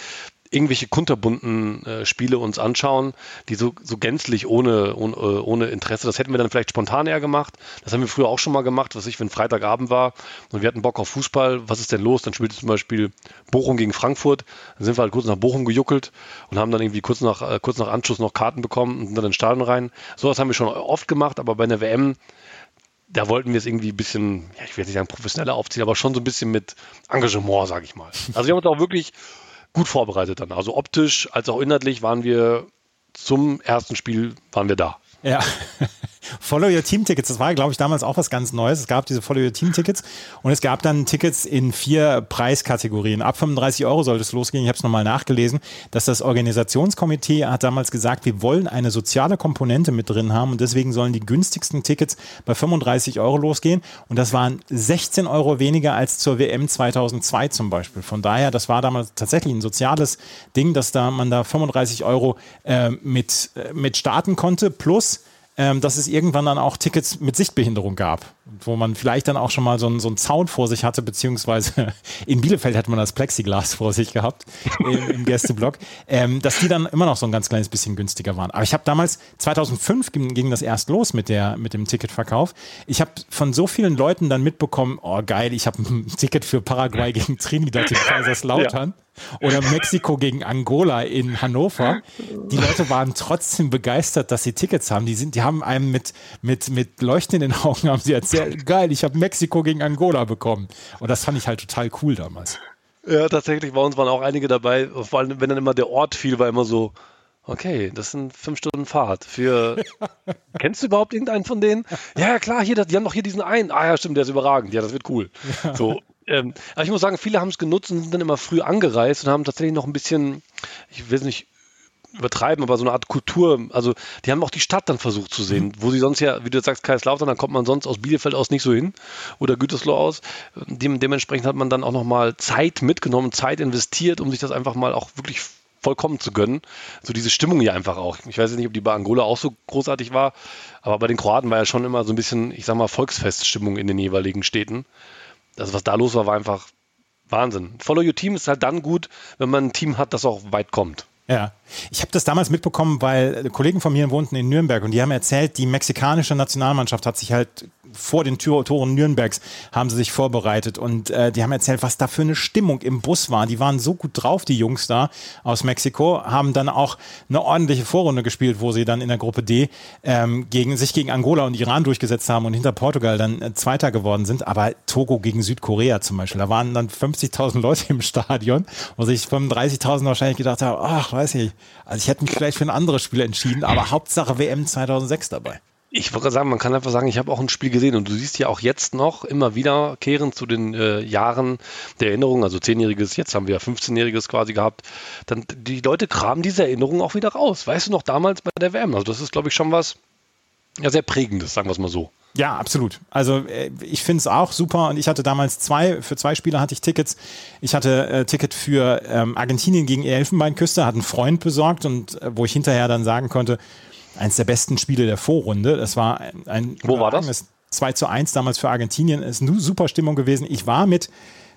irgendwelche kunterbunten äh, Spiele uns anschauen, die so, so gänzlich ohne, ohne, ohne Interesse, das hätten wir dann vielleicht spontan eher gemacht. Das haben wir früher auch schon mal gemacht, was ich, wenn Freitagabend war und wir hatten Bock auf Fußball, was ist denn los? Dann spielte zum Beispiel Bochum gegen Frankfurt. Dann sind wir halt kurz nach Bochum gejuckelt und haben dann irgendwie kurz nach, äh, kurz nach Anschluss noch Karten bekommen und sind dann ins Stadion rein. Sowas haben wir schon oft gemacht, aber bei einer WM da wollten wir es irgendwie ein bisschen, ja, ich will nicht sagen professioneller aufziehen, aber schon so ein bisschen mit Engagement, sage ich mal. Also wir haben uns auch wirklich gut vorbereitet dann. Also optisch als auch inhaltlich waren wir zum ersten Spiel waren wir da. Ja. Follow Your Team Tickets, das war, glaube ich, damals auch was ganz Neues. Es gab diese Follow Your Team Tickets und es gab dann Tickets in vier Preiskategorien. Ab 35 Euro sollte es losgehen. Ich habe es nochmal nachgelesen, dass das Organisationskomitee hat damals gesagt, wir wollen eine soziale Komponente mit drin haben und deswegen sollen die günstigsten Tickets bei 35 Euro losgehen. Und das waren 16 Euro weniger als zur WM 2002 zum Beispiel. Von daher, das war damals tatsächlich ein soziales Ding, dass da man da 35 Euro äh, mit, äh, mit starten konnte. Plus ähm, dass es irgendwann dann auch Tickets mit Sichtbehinderung gab, wo man vielleicht dann auch schon mal so einen, so einen Zaun vor sich hatte, beziehungsweise in Bielefeld hat man das Plexiglas vor sich gehabt im, im Gästeblock, ähm, dass die dann immer noch so ein ganz kleines bisschen günstiger waren. Aber ich habe damals, 2005 ging, ging, das erst los mit, der, mit dem Ticketverkauf. Ich habe von so vielen Leuten dann mitbekommen, oh geil, ich habe ein Ticket für Paraguay gegen Trinidad in Kaiserslautern. Ja. Oder Mexiko gegen Angola in Hannover. Die Leute waren trotzdem begeistert, dass sie Tickets haben. Die, sind, die haben einem mit, mit, mit Leuchten in den Augen haben sie erzählt, geil, ich habe Mexiko gegen Angola bekommen. Und das fand ich halt total cool damals. Ja, tatsächlich, bei uns waren auch einige dabei, vor allem wenn dann immer der Ort fiel, war immer so, okay, das sind fünf Stunden Fahrt für. Kennst du überhaupt irgendeinen von denen? Ja, klar, hier, die haben doch hier diesen einen. Ah ja, stimmt, der ist überragend. Ja, das wird cool. So, ähm, aber ich muss sagen, viele haben es genutzt und sind dann immer früh angereist und haben tatsächlich noch ein bisschen, ich will es nicht übertreiben, aber so eine Art Kultur, also die haben auch die Stadt dann versucht zu sehen, wo sie sonst ja, wie du sagst, Kaiserslautern, dann kommt man sonst aus Bielefeld aus nicht so hin oder Gütersloh aus. Dem, dementsprechend hat man dann auch nochmal Zeit mitgenommen, Zeit investiert, um sich das einfach mal auch wirklich vollkommen zu gönnen. So diese Stimmung hier einfach auch. Ich weiß nicht, ob die bei Angola auch so großartig war, aber bei den Kroaten war ja schon immer so ein bisschen, ich sag mal, Volksfeststimmung in den jeweiligen Städten. Also was da los war, war einfach Wahnsinn. Follow Your Team ist halt dann gut, wenn man ein Team hat, das auch weit kommt. Ja, ich habe das damals mitbekommen, weil Kollegen von mir wohnten in Nürnberg und die haben erzählt, die mexikanische Nationalmannschaft hat sich halt vor den Toren Nürnbergs haben sie sich vorbereitet und äh, die haben erzählt, was da für eine Stimmung im Bus war. Die waren so gut drauf, die Jungs da aus Mexiko, haben dann auch eine ordentliche Vorrunde gespielt, wo sie dann in der Gruppe D ähm, gegen, sich gegen Angola und Iran durchgesetzt haben und hinter Portugal dann äh, Zweiter geworden sind. Aber Togo gegen Südkorea zum Beispiel, da waren dann 50.000 Leute im Stadion, wo sich 35.000 wahrscheinlich gedacht haben, ach, weiß ich, also ich hätte mich vielleicht für ein anderes Spiel entschieden, aber Hauptsache WM 2006 dabei. Ich wollte sagen, man kann einfach sagen, ich habe auch ein Spiel gesehen und du siehst ja auch jetzt noch immer wieder kehren zu den äh, Jahren der Erinnerung, also zehnjähriges, jetzt haben wir ja 15-jähriges quasi gehabt, dann die Leute kramen diese Erinnerungen auch wieder raus. Weißt du noch damals bei der WM? Also das ist, glaube ich, schon was ja, sehr prägendes, sagen wir es mal so. Ja, absolut. Also äh, ich finde es auch super und ich hatte damals zwei, für zwei Spiele hatte ich Tickets. Ich hatte äh, Ticket für ähm, Argentinien gegen die Elfenbeinküste, hat einen Freund besorgt und äh, wo ich hinterher dann sagen konnte, eins der besten Spiele der Vorrunde. Das war ein Wo war das? 2 zu 1 damals für Argentinien. Ist eine super Stimmung gewesen. Ich war mit,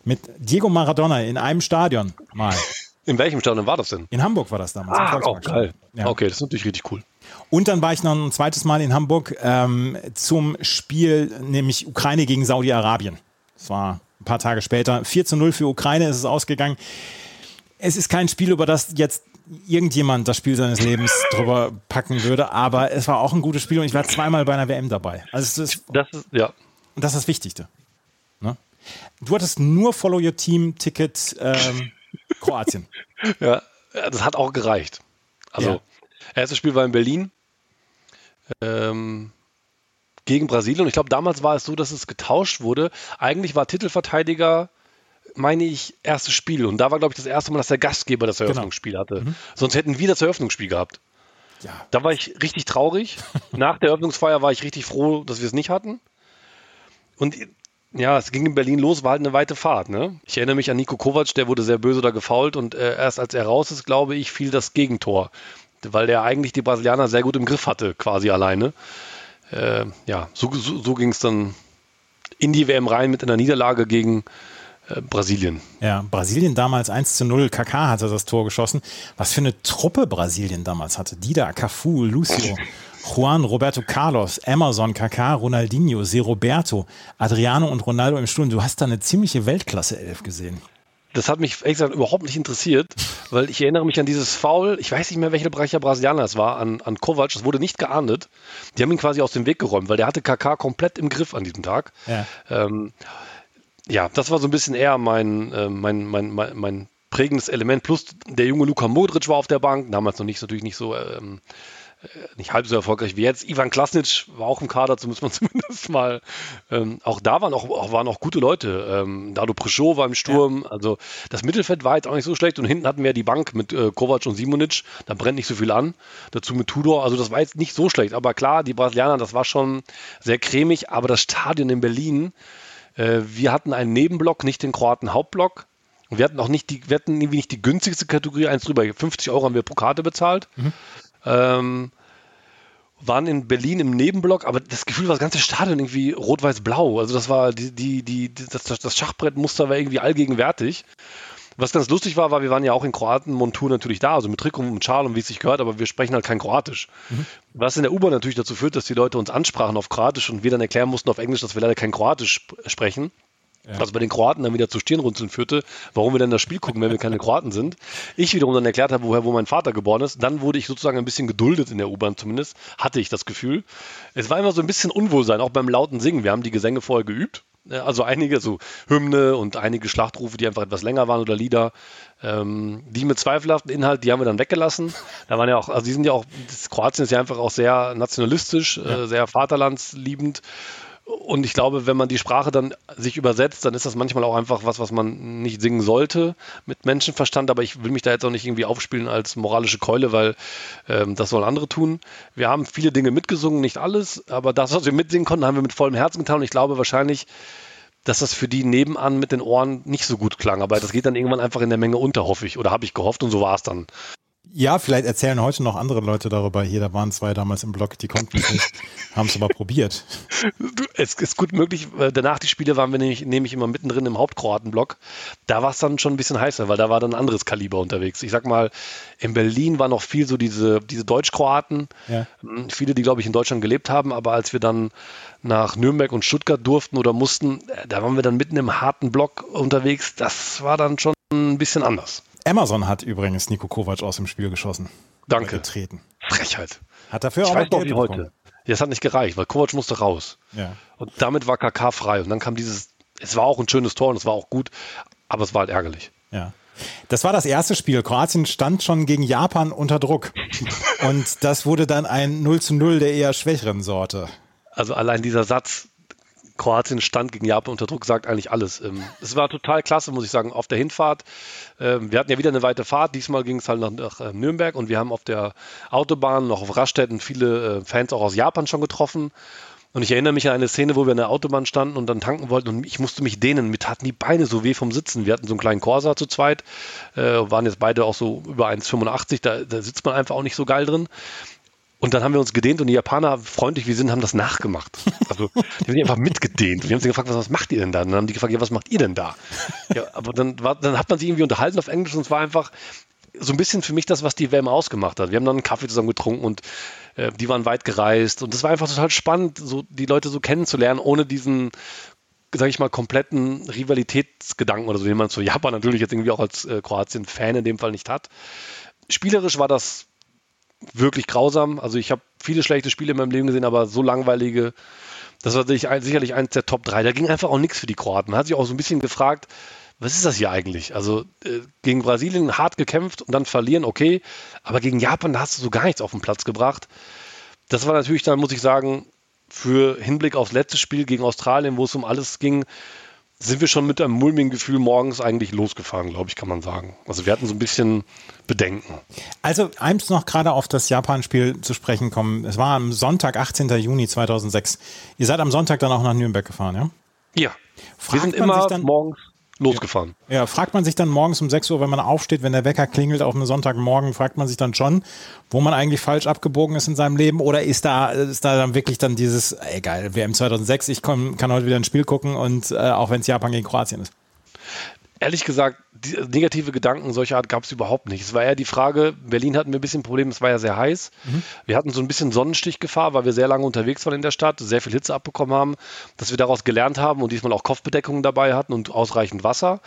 mit Diego Maradona in einem Stadion mal. In welchem Stadion war das denn? In Hamburg war das damals. Ah, oh, geil. Ja. Okay, das ist natürlich richtig cool. Und dann war ich noch ein zweites Mal in Hamburg ähm, zum Spiel, nämlich Ukraine gegen Saudi-Arabien. Das war ein paar Tage später. 4 zu 0 für Ukraine ist es ausgegangen. Es ist kein Spiel, über das jetzt irgendjemand das Spiel seines Lebens drüber packen würde, aber es war auch ein gutes Spiel und ich war zweimal bei einer WM dabei. Also das, das ist, ja. Und das ist das Wichtigste. Ne? Du hattest nur Follow Your Team Ticket ähm, Kroatien. ja, das hat auch gereicht. Also, ja. erstes Spiel war in Berlin ähm, gegen Brasilien und ich glaube, damals war es so, dass es getauscht wurde. Eigentlich war Titelverteidiger meine ich, erstes Spiel. Und da war, glaube ich, das erste Mal, dass der Gastgeber das genau. Eröffnungsspiel genau. hatte. Mhm. Sonst hätten wir das Eröffnungsspiel gehabt. Ja. Da war ich richtig traurig. Nach der Eröffnungsfeier war ich richtig froh, dass wir es nicht hatten. Und ja, es ging in Berlin los, war halt eine weite Fahrt. Ne? Ich erinnere mich an Nico Kovac, der wurde sehr böse da gefault und äh, erst als er raus ist, glaube ich, fiel das Gegentor. Weil der eigentlich die Brasilianer sehr gut im Griff hatte, quasi alleine. Äh, ja, so, so, so ging es dann in die WM rein mit einer Niederlage gegen äh, Brasilien. Ja, Brasilien damals 1 zu 0. Kaká hatte das Tor geschossen. Was für eine Truppe Brasilien damals hatte. Dida, Cafu, Lucio, Juan, Roberto Carlos, Emerson, Kaká, Ronaldinho, Se Roberto, Adriano und Ronaldo im Sturm. Du hast da eine ziemliche Weltklasse-Elf gesehen. Das hat mich ehrlich gesagt überhaupt nicht interessiert, weil ich erinnere mich an dieses Foul, ich weiß nicht mehr, welcher Bereich der Brasilianer es war, an, an Kovac, das wurde nicht geahndet. Die haben ihn quasi aus dem Weg geräumt, weil der hatte KK komplett im Griff an diesem Tag. Ja. Ähm, ja, das war so ein bisschen eher mein, äh, mein, mein, mein, mein, prägendes Element. Plus der junge Luka Modric war auf der Bank, damals noch nicht natürlich nicht so ähm, äh, nicht halb so erfolgreich wie jetzt. Ivan Klasnic war auch im Kader, so muss man zumindest mal. Ähm, auch da waren auch, auch, waren auch gute Leute. Ähm, Dado Prichot war im Sturm. Ja. Also das Mittelfeld war jetzt auch nicht so schlecht. Und hinten hatten wir die Bank mit äh, Kovac und Simonic. Da brennt nicht so viel an. Dazu mit Tudor. Also das war jetzt nicht so schlecht. Aber klar, die Brasilianer, das war schon sehr cremig. Aber das Stadion in Berlin, äh, wir hatten einen Nebenblock, nicht den Kroaten Hauptblock. Und wir hatten auch nicht die, wir hatten irgendwie nicht die günstigste Kategorie, eins drüber. 50 Euro haben wir pro Karte bezahlt. Mhm. Ähm, waren in Berlin im Nebenblock, aber das Gefühl war das ganze Stadion irgendwie rot-weiß-blau. Also das war die, die, die, das, das Schachbrettmuster war irgendwie allgegenwärtig. Was ganz lustig war, war, wir waren ja auch in Kroaten Montur natürlich da, also mit Trikot und Schal und wie es sich gehört, aber wir sprechen halt kein Kroatisch. Mhm. Was in der U-Bahn natürlich dazu führt, dass die Leute uns ansprachen auf Kroatisch und wir dann erklären mussten auf Englisch, dass wir leider kein Kroatisch sprechen. Ja. Was bei den Kroaten dann wieder zu Stirnrunzeln führte, warum wir denn das Spiel gucken, wenn wir keine Kroaten sind. Ich wiederum dann erklärt habe, woher, wo mein Vater geboren ist. Dann wurde ich sozusagen ein bisschen geduldet in der U-Bahn zumindest, hatte ich das Gefühl. Es war immer so ein bisschen Unwohlsein, auch beim lauten Singen. Wir haben die Gesänge vorher geübt. Also einige, so Hymne und einige Schlachtrufe, die einfach etwas länger waren oder Lieder, ähm, die mit zweifelhaften Inhalt, die haben wir dann weggelassen. Da waren ja auch, also die sind ja auch, Kroatien ist ja einfach auch sehr nationalistisch, ja. äh, sehr vaterlandsliebend und ich glaube, wenn man die Sprache dann sich übersetzt, dann ist das manchmal auch einfach was, was man nicht singen sollte mit Menschenverstand. Aber ich will mich da jetzt auch nicht irgendwie aufspielen als moralische Keule, weil ähm, das sollen andere tun. Wir haben viele Dinge mitgesungen, nicht alles, aber das, was wir mitsingen konnten, haben wir mit vollem Herzen getan. Und ich glaube wahrscheinlich, dass das für die nebenan mit den Ohren nicht so gut klang. Aber das geht dann irgendwann einfach in der Menge unter, hoffe ich. Oder habe ich gehofft und so war es dann. Ja, vielleicht erzählen heute noch andere Leute darüber. Hier, da waren zwei damals im Blog, die konnten es nicht, haben es aber probiert. Es ist gut möglich. Danach die Spiele waren wir nämlich, nämlich immer mittendrin im Hauptkroaten-Blog. Da war es dann schon ein bisschen heißer, weil da war dann ein anderes Kaliber unterwegs. Ich sag mal, in Berlin war noch viel so diese, diese Deutsch-Kroaten. Ja. Hm, viele, die, glaube ich, in Deutschland gelebt haben. Aber als wir dann nach Nürnberg und Stuttgart durften oder mussten, äh, da waren wir dann mitten im harten Block unterwegs. Das war dann schon ein bisschen anders. Amazon hat übrigens Nico Kovac aus dem Spiel geschossen. Danke. Getreten. Frechheit. Hat dafür ich auch weiß noch wie heute. Ja, es hat nicht gereicht, weil Kovac musste raus. Ja. Und damit war KK frei. Und dann kam dieses, es war auch ein schönes Tor und es war auch gut, aber es war halt ärgerlich. Ja. Das war das erste Spiel. Kroatien stand schon gegen Japan unter Druck. und das wurde dann ein 0 zu 0 der eher schwächeren Sorte. Also allein dieser Satz, Kroatien stand gegen Japan unter Druck, sagt eigentlich alles. Ähm, es war total klasse, muss ich sagen, auf der Hinfahrt. Ähm, wir hatten ja wieder eine weite Fahrt. Diesmal ging es halt nach, nach äh, Nürnberg und wir haben auf der Autobahn noch auf Raststätten viele äh, Fans auch aus Japan schon getroffen. Und ich erinnere mich an eine Szene, wo wir an der Autobahn standen und dann tanken wollten und ich musste mich dehnen. Mir taten die Beine so weh vom Sitzen. Wir hatten so einen kleinen Corsa zu zweit, äh, waren jetzt beide auch so über 1,85. Da, da sitzt man einfach auch nicht so geil drin. Und dann haben wir uns gedehnt und die Japaner, freundlich wie sind, haben das nachgemacht. Also die haben einfach mitgedehnt. Wir haben sie gefragt, was, was macht ihr denn da? Und dann haben die gefragt, ja, was macht ihr denn da? Ja, aber dann, war, dann hat man sich irgendwie unterhalten auf Englisch und es war einfach so ein bisschen für mich das, was die WM ausgemacht hat. Wir haben dann einen Kaffee zusammen getrunken und äh, die waren weit gereist und es war einfach total spannend, so die Leute so kennenzulernen, ohne diesen sage ich mal, kompletten Rivalitätsgedanken oder so, den man zu Japan natürlich jetzt irgendwie auch als äh, Kroatien-Fan in dem Fall nicht hat. Spielerisch war das wirklich grausam. Also ich habe viele schlechte Spiele in meinem Leben gesehen, aber so langweilige, das war sicherlich eins der Top 3. Da ging einfach auch nichts für die Kroaten. Man hat sich auch so ein bisschen gefragt, was ist das hier eigentlich? Also äh, gegen Brasilien hart gekämpft und dann verlieren, okay, aber gegen Japan da hast du so gar nichts auf den Platz gebracht. Das war natürlich dann, muss ich sagen, für Hinblick aufs letzte Spiel gegen Australien, wo es um alles ging, sind wir schon mit einem mulmigen Gefühl morgens eigentlich losgefahren, glaube ich, kann man sagen. Also wir hatten so ein bisschen Bedenken. Also eins noch gerade auf das Japan-Spiel zu sprechen kommen. Es war am Sonntag, 18. Juni 2006. Ihr seid am Sonntag dann auch nach Nürnberg gefahren, ja? Ja. Fragt wir sind immer dann, morgens losgefahren. Ja. ja, fragt man sich dann morgens um 6 Uhr, wenn man aufsteht, wenn der Wecker klingelt auf einem Sonntagmorgen, fragt man sich dann schon, wo man eigentlich falsch abgebogen ist in seinem Leben oder ist da, ist da dann wirklich dann dieses, egal, WM 2006, ich komm, kann heute wieder ein Spiel gucken und äh, auch wenn es Japan gegen Kroatien ist? Ehrlich gesagt, die, negative Gedanken solcher Art gab es überhaupt nicht. Es war eher die Frage, Berlin hatten wir ein bisschen Problem, es war ja sehr heiß. Mhm. Wir hatten so ein bisschen Sonnenstichgefahr, weil wir sehr lange unterwegs waren in der Stadt, sehr viel Hitze abbekommen haben, dass wir daraus gelernt haben und diesmal auch Kopfbedeckungen dabei hatten und ausreichend Wasser.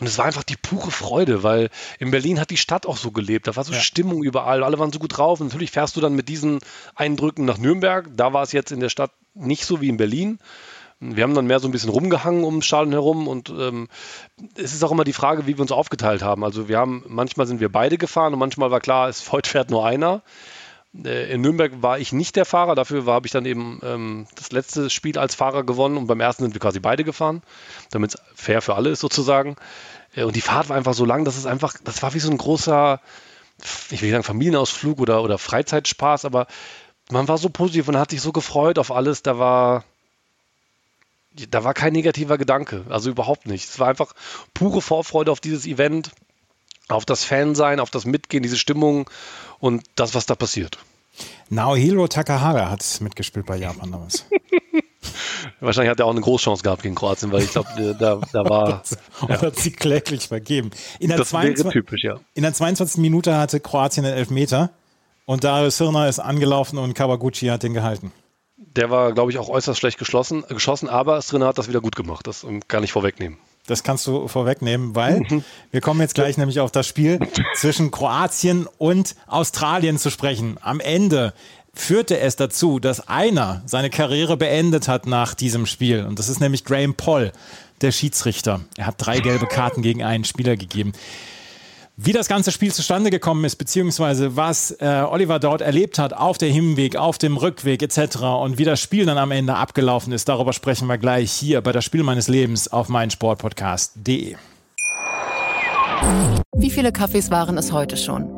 Und es war einfach die pure Freude, weil in Berlin hat die Stadt auch so gelebt. Da war so ja. Stimmung überall, alle waren so gut drauf. Und natürlich fährst du dann mit diesen Eindrücken nach Nürnberg. Da war es jetzt in der Stadt nicht so wie in Berlin. Wir haben dann mehr so ein bisschen rumgehangen um Stadion herum und ähm, es ist auch immer die Frage, wie wir uns aufgeteilt haben. Also wir haben, manchmal sind wir beide gefahren und manchmal war klar, es heute fährt nur einer. Äh, in Nürnberg war ich nicht der Fahrer, dafür habe ich dann eben ähm, das letzte Spiel als Fahrer gewonnen und beim ersten sind wir quasi beide gefahren, damit es fair für alle ist sozusagen. Äh, und die Fahrt war einfach so lang, dass es einfach, das war wie so ein großer, ich will nicht sagen Familienausflug oder, oder Freizeitspaß, aber man war so positiv und hat sich so gefreut auf alles. Da war, da war kein negativer Gedanke, also überhaupt nicht. Es war einfach pure Vorfreude auf dieses Event, auf das Fansein, auf das Mitgehen, diese Stimmung und das, was da passiert. Naohiro Takahara hat mitgespielt bei Japan damals. Wahrscheinlich hat er auch eine Großchance gehabt gegen Kroatien, weil ich glaube, da, da war. Und ja. hat sie kläglich vergeben. In der, das 22, typisch, ja. in der 22. Minute hatte Kroatien einen Elfmeter und Darius Hirner ist angelaufen und Kawaguchi hat den gehalten. Der war, glaube ich, auch äußerst schlecht geschlossen, geschossen, aber das Trainer hat das wieder gut gemacht. Das kann ich vorwegnehmen. Das kannst du vorwegnehmen, weil wir kommen jetzt gleich nämlich auf das Spiel zwischen Kroatien und Australien zu sprechen. Am Ende führte es dazu, dass einer seine Karriere beendet hat nach diesem Spiel. Und das ist nämlich Graham Poll, der Schiedsrichter. Er hat drei gelbe Karten gegen einen Spieler gegeben. Wie das ganze Spiel zustande gekommen ist, beziehungsweise was äh, Oliver dort erlebt hat auf dem Hinweg, auf dem Rückweg etc. und wie das Spiel dann am Ende abgelaufen ist, darüber sprechen wir gleich hier bei das Spiel meines Lebens auf meinsportpodcast.de. Wie viele Kaffees waren es heute schon?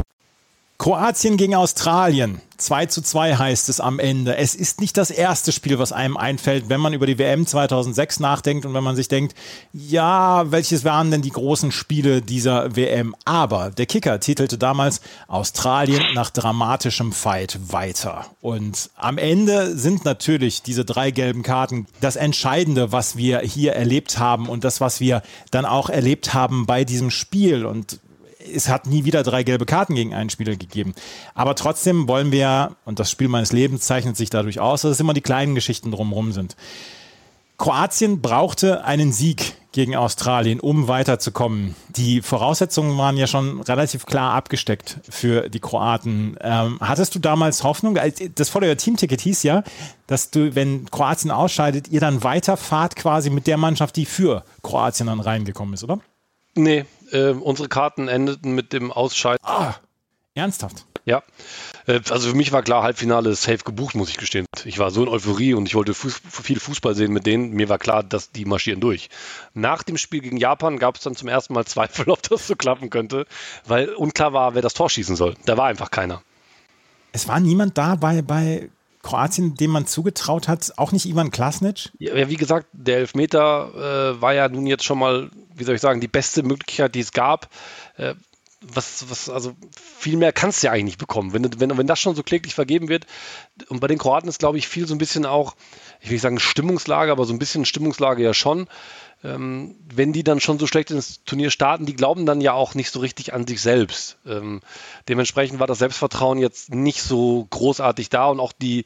Kroatien gegen Australien. 2 zu 2 heißt es am Ende. Es ist nicht das erste Spiel, was einem einfällt, wenn man über die WM 2006 nachdenkt und wenn man sich denkt, ja, welches waren denn die großen Spiele dieser WM? Aber der Kicker titelte damals Australien nach dramatischem Fight weiter. Und am Ende sind natürlich diese drei gelben Karten das Entscheidende, was wir hier erlebt haben und das, was wir dann auch erlebt haben bei diesem Spiel. Und es hat nie wieder drei gelbe Karten gegen einen Spieler gegeben. Aber trotzdem wollen wir, und das Spiel meines Lebens zeichnet sich dadurch aus, dass es immer die kleinen Geschichten drumherum sind. Kroatien brauchte einen Sieg gegen Australien, um weiterzukommen. Die Voraussetzungen waren ja schon relativ klar abgesteckt für die Kroaten. Ähm, hattest du damals Hoffnung? Das Follower Team-Ticket hieß ja, dass du, wenn Kroatien ausscheidet, ihr dann weiterfahrt quasi mit der Mannschaft, die für Kroatien dann reingekommen ist, oder? Nee, äh, unsere Karten endeten mit dem Ausscheiden. Ah, ernsthaft? Ja. Äh, also für mich war klar, Halbfinale safe gebucht, muss ich gestehen. Ich war so in Euphorie und ich wollte Fuß, viel Fußball sehen mit denen. Mir war klar, dass die marschieren durch. Nach dem Spiel gegen Japan gab es dann zum ersten Mal Zweifel, ob das so klappen könnte, weil unklar war, wer das Tor schießen soll. Da war einfach keiner. Es war niemand da bei, bei Kroatien, dem man zugetraut hat, auch nicht Ivan Klasnic? Ja, wie gesagt, der Elfmeter äh, war ja nun jetzt schon mal, wie soll ich sagen, die beste Möglichkeit, die es gab. Äh, was, was, also viel mehr kannst du ja eigentlich nicht bekommen. Wenn, wenn, wenn das schon so kläglich vergeben wird, und bei den Kroaten ist, glaube ich, viel so ein bisschen auch, ich will nicht sagen Stimmungslage, aber so ein bisschen Stimmungslage ja schon ähm, wenn die dann schon so schlecht ins Turnier starten, die glauben dann ja auch nicht so richtig an sich selbst. Ähm, dementsprechend war das Selbstvertrauen jetzt nicht so großartig da und auch die,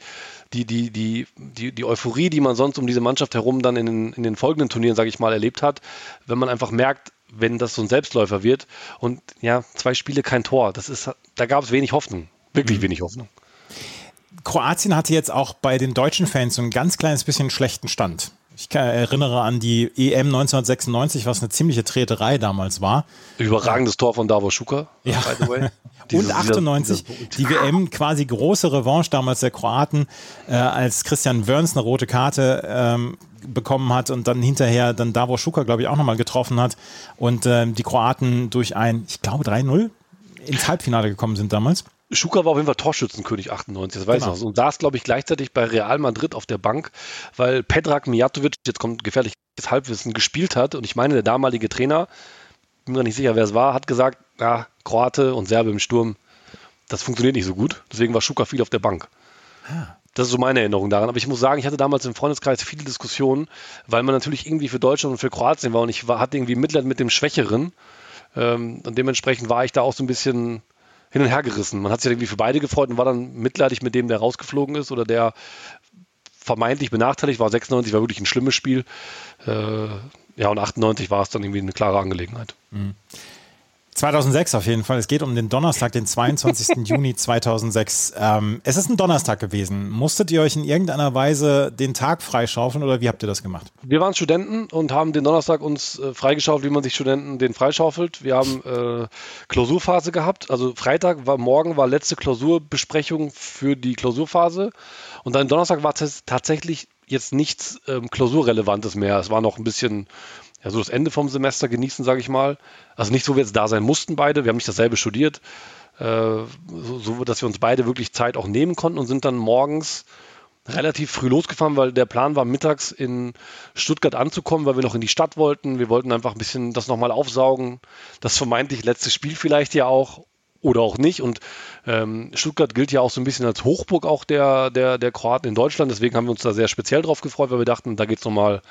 die, die, die, die, die Euphorie, die man sonst um diese Mannschaft herum dann in den, in den folgenden Turnieren, sage ich mal, erlebt hat, wenn man einfach merkt, wenn das so ein Selbstläufer wird und ja, zwei Spiele kein Tor, das ist, da gab es wenig Hoffnung, wirklich mhm. wenig Hoffnung. Kroatien hatte jetzt auch bei den deutschen Fans so ein ganz kleines bisschen schlechten Stand. Ich erinnere an die EM 1996, was eine ziemliche Treterei damals war. Überragendes Tor von Davos Schuka, ja. Und 98, die WM, quasi große Revanche damals der Kroaten, äh, als Christian Wörns eine rote Karte ähm, bekommen hat und dann hinterher dann Davos Schuka, glaube ich, auch nochmal getroffen hat und ähm, die Kroaten durch ein, ich glaube, 3-0 ins Halbfinale gekommen sind damals. Schuka war auf jeden Fall Torschützenkönig 98, das weiß genau. ich noch. Und saß, glaube ich, gleichzeitig bei Real Madrid auf der Bank, weil Pedrak Mijatovic, jetzt kommt gefährliches Halbwissen, gespielt hat. Und ich meine, der damalige Trainer, bin mir nicht sicher, wer es war, hat gesagt, ja, Kroate und Serbe im Sturm, das funktioniert nicht so gut. Deswegen war Schuka viel auf der Bank. Ah. Das ist so meine Erinnerung daran. Aber ich muss sagen, ich hatte damals im Freundeskreis viele Diskussionen, weil man natürlich irgendwie für Deutschland und für Kroatien war und ich war, hatte irgendwie Mitleid mit dem Schwächeren. Ähm, und dementsprechend war ich da auch so ein bisschen hin und her gerissen. Man hat sich irgendwie für beide gefreut und war dann mitleidig mit dem, der rausgeflogen ist oder der vermeintlich benachteiligt war. 96 war wirklich ein schlimmes Spiel. Äh, ja, und 98 war es dann irgendwie eine klare Angelegenheit. Mhm. 2006 auf jeden Fall. Es geht um den Donnerstag, den 22. Juni 2006. Ähm, es ist ein Donnerstag gewesen. Musstet ihr euch in irgendeiner Weise den Tag freischaufeln oder wie habt ihr das gemacht? Wir waren Studenten und haben den Donnerstag uns äh, freigeschaufelt, wie man sich Studenten den freischaufelt. Wir haben äh, Klausurphase gehabt. Also Freitag war morgen war letzte Klausurbesprechung für die Klausurphase. Und dann Donnerstag war tatsächlich jetzt nichts ähm, Klausurrelevantes mehr. Es war noch ein bisschen ja, so das Ende vom Semester genießen, sage ich mal. Also nicht so, wie wir jetzt da sein mussten beide. Wir haben nicht dasselbe studiert. Äh, so, so, dass wir uns beide wirklich Zeit auch nehmen konnten und sind dann morgens relativ früh losgefahren, weil der Plan war, mittags in Stuttgart anzukommen, weil wir noch in die Stadt wollten. Wir wollten einfach ein bisschen das nochmal aufsaugen. Das vermeintlich letzte Spiel vielleicht ja auch oder auch nicht. Und ähm, Stuttgart gilt ja auch so ein bisschen als Hochburg auch der, der, der Kroaten in Deutschland. Deswegen haben wir uns da sehr speziell drauf gefreut, weil wir dachten, da geht es nochmal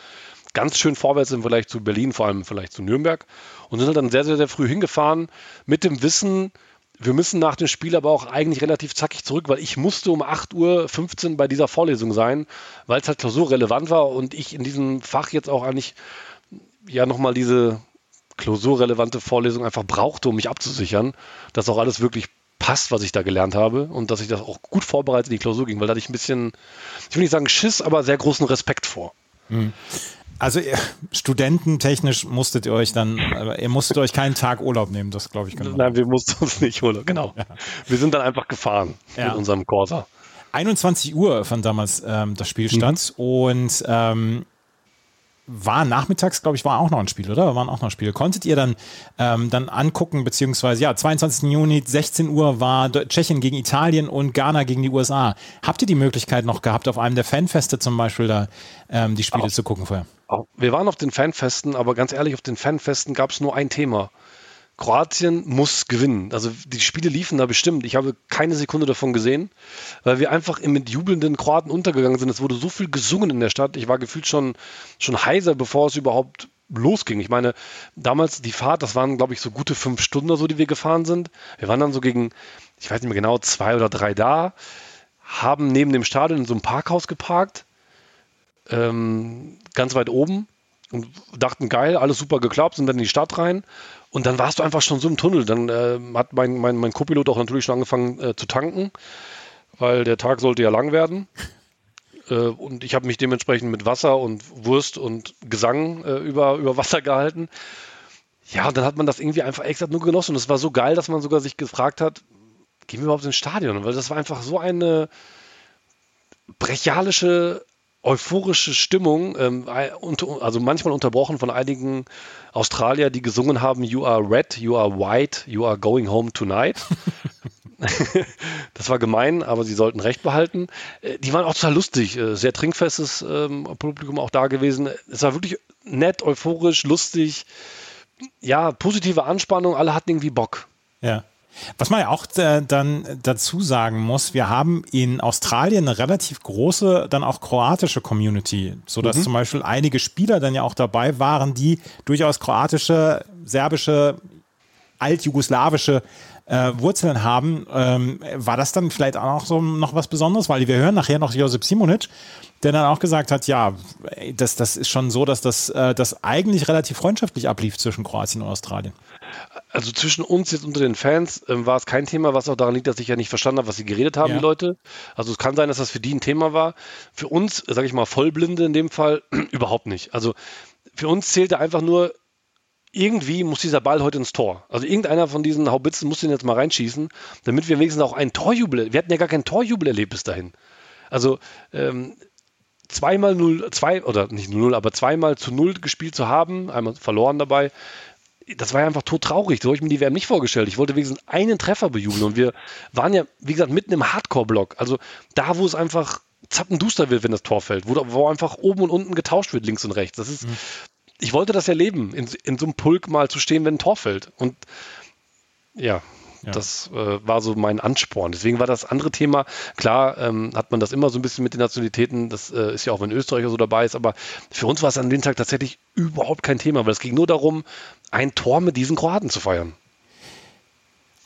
ganz schön vorwärts im Vergleich zu Berlin, vor allem vielleicht zu Nürnberg. Und sind halt dann sehr, sehr, sehr früh hingefahren mit dem Wissen, wir müssen nach dem Spiel aber auch eigentlich relativ zackig zurück, weil ich musste um 8.15 Uhr bei dieser Vorlesung sein, weil es halt klausurrelevant war und ich in diesem Fach jetzt auch eigentlich ja nochmal diese klausurrelevante Vorlesung einfach brauchte, um mich abzusichern, dass auch alles wirklich passt, was ich da gelernt habe und dass ich das auch gut vorbereitet in die Klausur ging, weil da hatte ich ein bisschen, ich will nicht sagen Schiss, aber sehr großen Respekt vor. Mhm. Also studententechnisch musstet ihr euch dann, ihr musstet euch keinen Tag Urlaub nehmen, das glaube ich. Genau. Nein, wir mussten uns nicht Urlaub, genau. Ja. Wir sind dann einfach gefahren ja. mit unserem Corsa. 21 Uhr fand damals ähm, das Spiel statt mhm. und ähm, war nachmittags, glaube ich, war auch noch ein Spiel, oder? Waren auch noch Spiele. Konntet ihr dann, ähm, dann angucken, beziehungsweise, ja, 22. Juni, 16 Uhr war Tschechien gegen Italien und Ghana gegen die USA. Habt ihr die Möglichkeit noch gehabt, auf einem der Fanfeste zum Beispiel da ähm, die Spiele auch, zu gucken vorher? Auch, wir waren auf den Fanfesten, aber ganz ehrlich, auf den Fanfesten gab es nur ein Thema. Kroatien muss gewinnen. Also die Spiele liefen da bestimmt. Ich habe keine Sekunde davon gesehen, weil wir einfach mit jubelnden Kroaten untergegangen sind. Es wurde so viel gesungen in der Stadt. Ich war gefühlt schon, schon heiser, bevor es überhaupt losging. Ich meine, damals die Fahrt, das waren, glaube ich, so gute fünf Stunden oder so, die wir gefahren sind. Wir waren dann so gegen, ich weiß nicht mehr genau, zwei oder drei da, haben neben dem Stadion in so einem Parkhaus geparkt, ähm, ganz weit oben und dachten, geil, alles super geklappt, sind dann in die Stadt rein und dann warst du einfach schon so im Tunnel. Dann äh, hat mein, mein, mein Co-Pilot auch natürlich schon angefangen äh, zu tanken, weil der Tag sollte ja lang werden. Äh, und ich habe mich dementsprechend mit Wasser und Wurst und Gesang äh, über, über Wasser gehalten. Ja, und dann hat man das irgendwie einfach extra nur genossen. Und es war so geil, dass man sogar sich gefragt hat, gehen wir überhaupt ins Stadion? Weil das war einfach so eine brechialische euphorische Stimmung, ähm, also manchmal unterbrochen von einigen Australier, die gesungen haben, You are red, you are white, you are going home tonight. das war gemein, aber sie sollten recht behalten. Äh, die waren auch total lustig, äh, sehr trinkfestes ähm, Publikum auch da gewesen. Es war wirklich nett, euphorisch, lustig. Ja, positive Anspannung, alle hatten irgendwie Bock. Ja. Was man ja auch äh, dann dazu sagen muss, wir haben in Australien eine relativ große, dann auch kroatische Community, sodass mhm. zum Beispiel einige Spieler dann ja auch dabei waren, die durchaus kroatische, serbische, altjugoslawische äh, Wurzeln haben. Ähm, war das dann vielleicht auch noch so noch was Besonderes? Weil wir hören nachher noch Josip Simonic, der dann auch gesagt hat, ja, das, das ist schon so, dass das, äh, das eigentlich relativ freundschaftlich ablief zwischen Kroatien und Australien. Also zwischen uns jetzt unter den Fans ähm, war es kein Thema, was auch daran liegt, dass ich ja nicht verstanden habe, was sie geredet haben, ja. die Leute. Also es kann sein, dass das für die ein Thema war. Für uns, sage ich mal, Vollblinde in dem Fall, überhaupt nicht. Also für uns zählte einfach nur, irgendwie muss dieser Ball heute ins Tor. Also irgendeiner von diesen Haubitzen muss den jetzt mal reinschießen, damit wir wenigstens auch einen Torjubel, wir hatten ja gar keinen Torjubel erlebt bis dahin. Also ähm, zweimal null, zwei, oder nicht null, aber zweimal zu null gespielt zu haben, einmal verloren dabei, das war ja einfach todtraurig. So habe ich mir die WM nicht vorgestellt. Ich wollte wenigstens einen Treffer bejubeln. Und wir waren ja, wie gesagt, mitten im Hardcore-Block. Also da, wo es einfach zappenduster wird, wenn das Tor fällt. Wo, wo einfach oben und unten getauscht wird, links und rechts. Das ist, mhm. ich wollte das erleben, in, in so einem Pulk mal zu stehen, wenn ein Tor fällt. Und ja, ja. Das äh, war so mein Ansporn. Deswegen war das andere Thema, klar ähm, hat man das immer so ein bisschen mit den Nationalitäten, das äh, ist ja auch, wenn Österreicher so dabei ist, aber für uns war es an dem Tag tatsächlich überhaupt kein Thema, weil es ging nur darum, ein Tor mit diesen Kroaten zu feiern.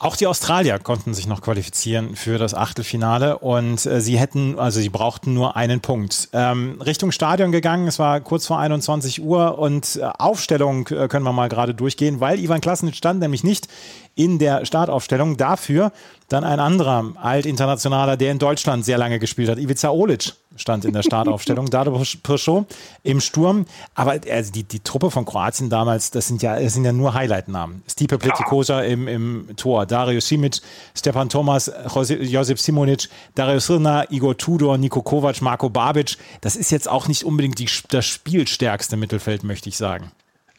Auch die Australier konnten sich noch qualifizieren für das Achtelfinale und äh, sie hätten, also sie brauchten nur einen Punkt. Ähm, Richtung Stadion gegangen, es war kurz vor 21 Uhr und äh, Aufstellung äh, können wir mal gerade durchgehen, weil Ivan Klasnitz stand nämlich nicht in der Startaufstellung. Dafür dann ein anderer Altinternationaler, der in Deutschland sehr lange gespielt hat. Ivica Olic stand in der Startaufstellung. Dado Pirschot im Sturm. Aber also die, die Truppe von Kroatien damals, das sind ja, das sind ja nur Highlight-Namen. Stipe Pletikosa im, im Tor, Dario Simic, Stepan Thomas, Josip Simonic, Dario Sirna, Igor Tudor, Niko Kovac, Marco Babic. Das ist jetzt auch nicht unbedingt die, das spielstärkste Mittelfeld, möchte ich sagen.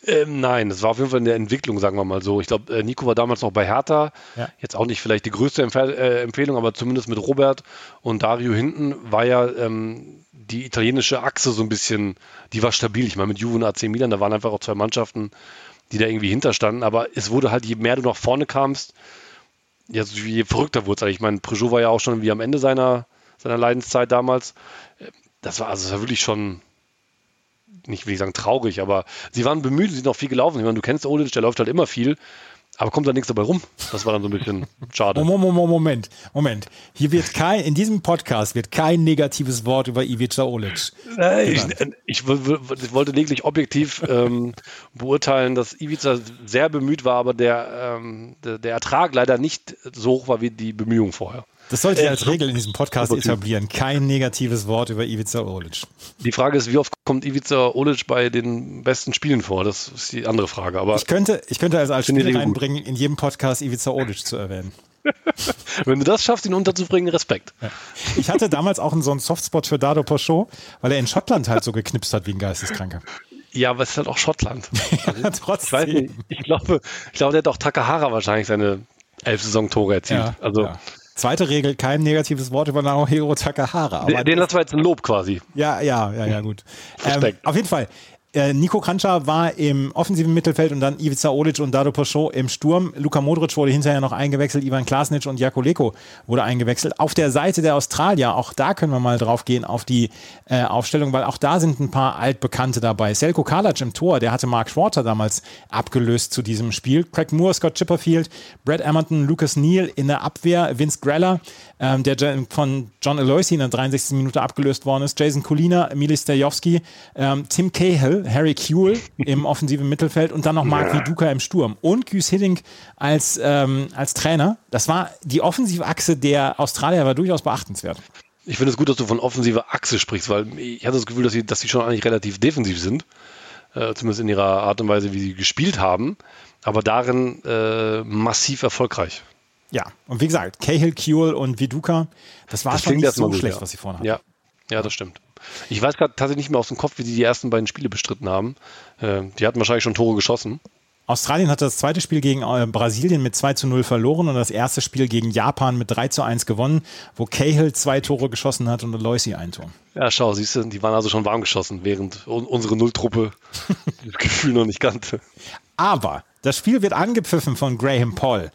Ähm, nein, das war auf jeden Fall in der Entwicklung, sagen wir mal so. Ich glaube, äh, Nico war damals noch bei Hertha. Ja. Jetzt auch nicht vielleicht die größte Empf äh, Empfehlung, aber zumindest mit Robert und Dario hinten war ja ähm, die italienische Achse so ein bisschen, die war stabil. Ich meine, mit Juve und AC Milan, da waren einfach auch zwei Mannschaften, die da irgendwie hinterstanden. Aber es wurde halt, je mehr du nach vorne kamst, ja, je verrückter wurde es. Ich meine, Peugeot war ja auch schon wie am Ende seiner, seiner Leidenszeit damals. Das war also das war wirklich schon nicht will ich sagen traurig, aber sie waren bemüht, sie sind noch viel gelaufen. Ich meine, du kennst Olic, der läuft halt immer viel, aber kommt da nichts dabei rum. Das war dann so ein bisschen schade. Moment, Moment, Moment. Hier wird kein, in diesem Podcast wird kein negatives Wort über Ivica Olic. Ich, ich, wollte lediglich objektiv ähm, beurteilen, dass Ivica sehr bemüht war, aber der, ähm, der, der Ertrag leider nicht so hoch war wie die Bemühungen vorher. Das sollte ich als Regel in diesem Podcast etablieren. Kein negatives Wort über Ivica Olic. Die Frage ist, wie oft kommt Ivica Olic bei den besten Spielen vor? Das ist die andere Frage. Aber ich könnte, ich könnte also als Spiel reinbringen, in jedem Podcast Ivica Olic zu erwähnen. Wenn du das schaffst, ihn unterzubringen, Respekt. Ja. Ich hatte damals auch so einen Softspot für Dado Pochot, weil er in Schottland halt so geknipst hat wie ein Geisteskranker. Ja, aber es ist halt auch Schottland. ja, trotzdem. Ich, nicht, ich, glaube, ich glaube, der hat auch Takahara wahrscheinlich seine elf Saisontore erzielt. Ja, also ja. Zweite Regel, kein negatives Wort über Naohiro Takahara. den, den lassen wir jetzt ein Lob quasi. Ja, ja, ja, ja, gut. ähm, auf jeden Fall. Äh, Nico Krančar war im offensiven Mittelfeld und dann Ivica Olic und Dado Pochot im Sturm. Luka Modric wurde hinterher noch eingewechselt, Ivan Klasnic und Jako Leko wurde eingewechselt. Auf der Seite der Australier, auch da können wir mal drauf gehen, auf die äh, Aufstellung, weil auch da sind ein paar Altbekannte dabei. Selko Kalac im Tor, der hatte Mark Schwarzer damals abgelöst zu diesem Spiel. Craig Moore, Scott Chipperfield, Brad Emerton, Lucas Neal in der Abwehr, Vince Greller, ähm, der von John Aloisi in der 63. Minute abgelöst worden ist, Jason Kulina, Milis Stajowski, ähm, Tim Cahill, Harry Kuehl im offensiven Mittelfeld und dann noch Mark ja. Viduka im Sturm und Güs Hiddink als, ähm, als Trainer. Das war die offensive Achse der Australier war durchaus beachtenswert. Ich finde es gut, dass du von offensiver Achse sprichst, weil ich hatte das Gefühl, dass sie, dass sie schon eigentlich relativ defensiv sind, äh, zumindest in ihrer Art und Weise, wie sie gespielt haben, aber darin äh, massiv erfolgreich. Ja, und wie gesagt, Cahill, Kuehl und Viduka, das war das schon nicht so gut, schlecht, ja. was sie vorne hatten. Ja, ja, das stimmt. Ich weiß gerade tatsächlich nicht mehr aus dem Kopf, wie sie die ersten beiden Spiele bestritten haben. Äh, die hatten wahrscheinlich schon Tore geschossen. Australien hatte das zweite Spiel gegen äh, Brasilien mit 2 zu 0 verloren und das erste Spiel gegen Japan mit 3 zu 1 gewonnen, wo Cahill zwei Tore geschossen hat und Aloisi ein Tor. Ja, schau, siehst du, die waren also schon warm geschossen, während unsere Nulltruppe das Gefühl noch nicht kannte. Aber das Spiel wird angepfiffen von Graham Paul.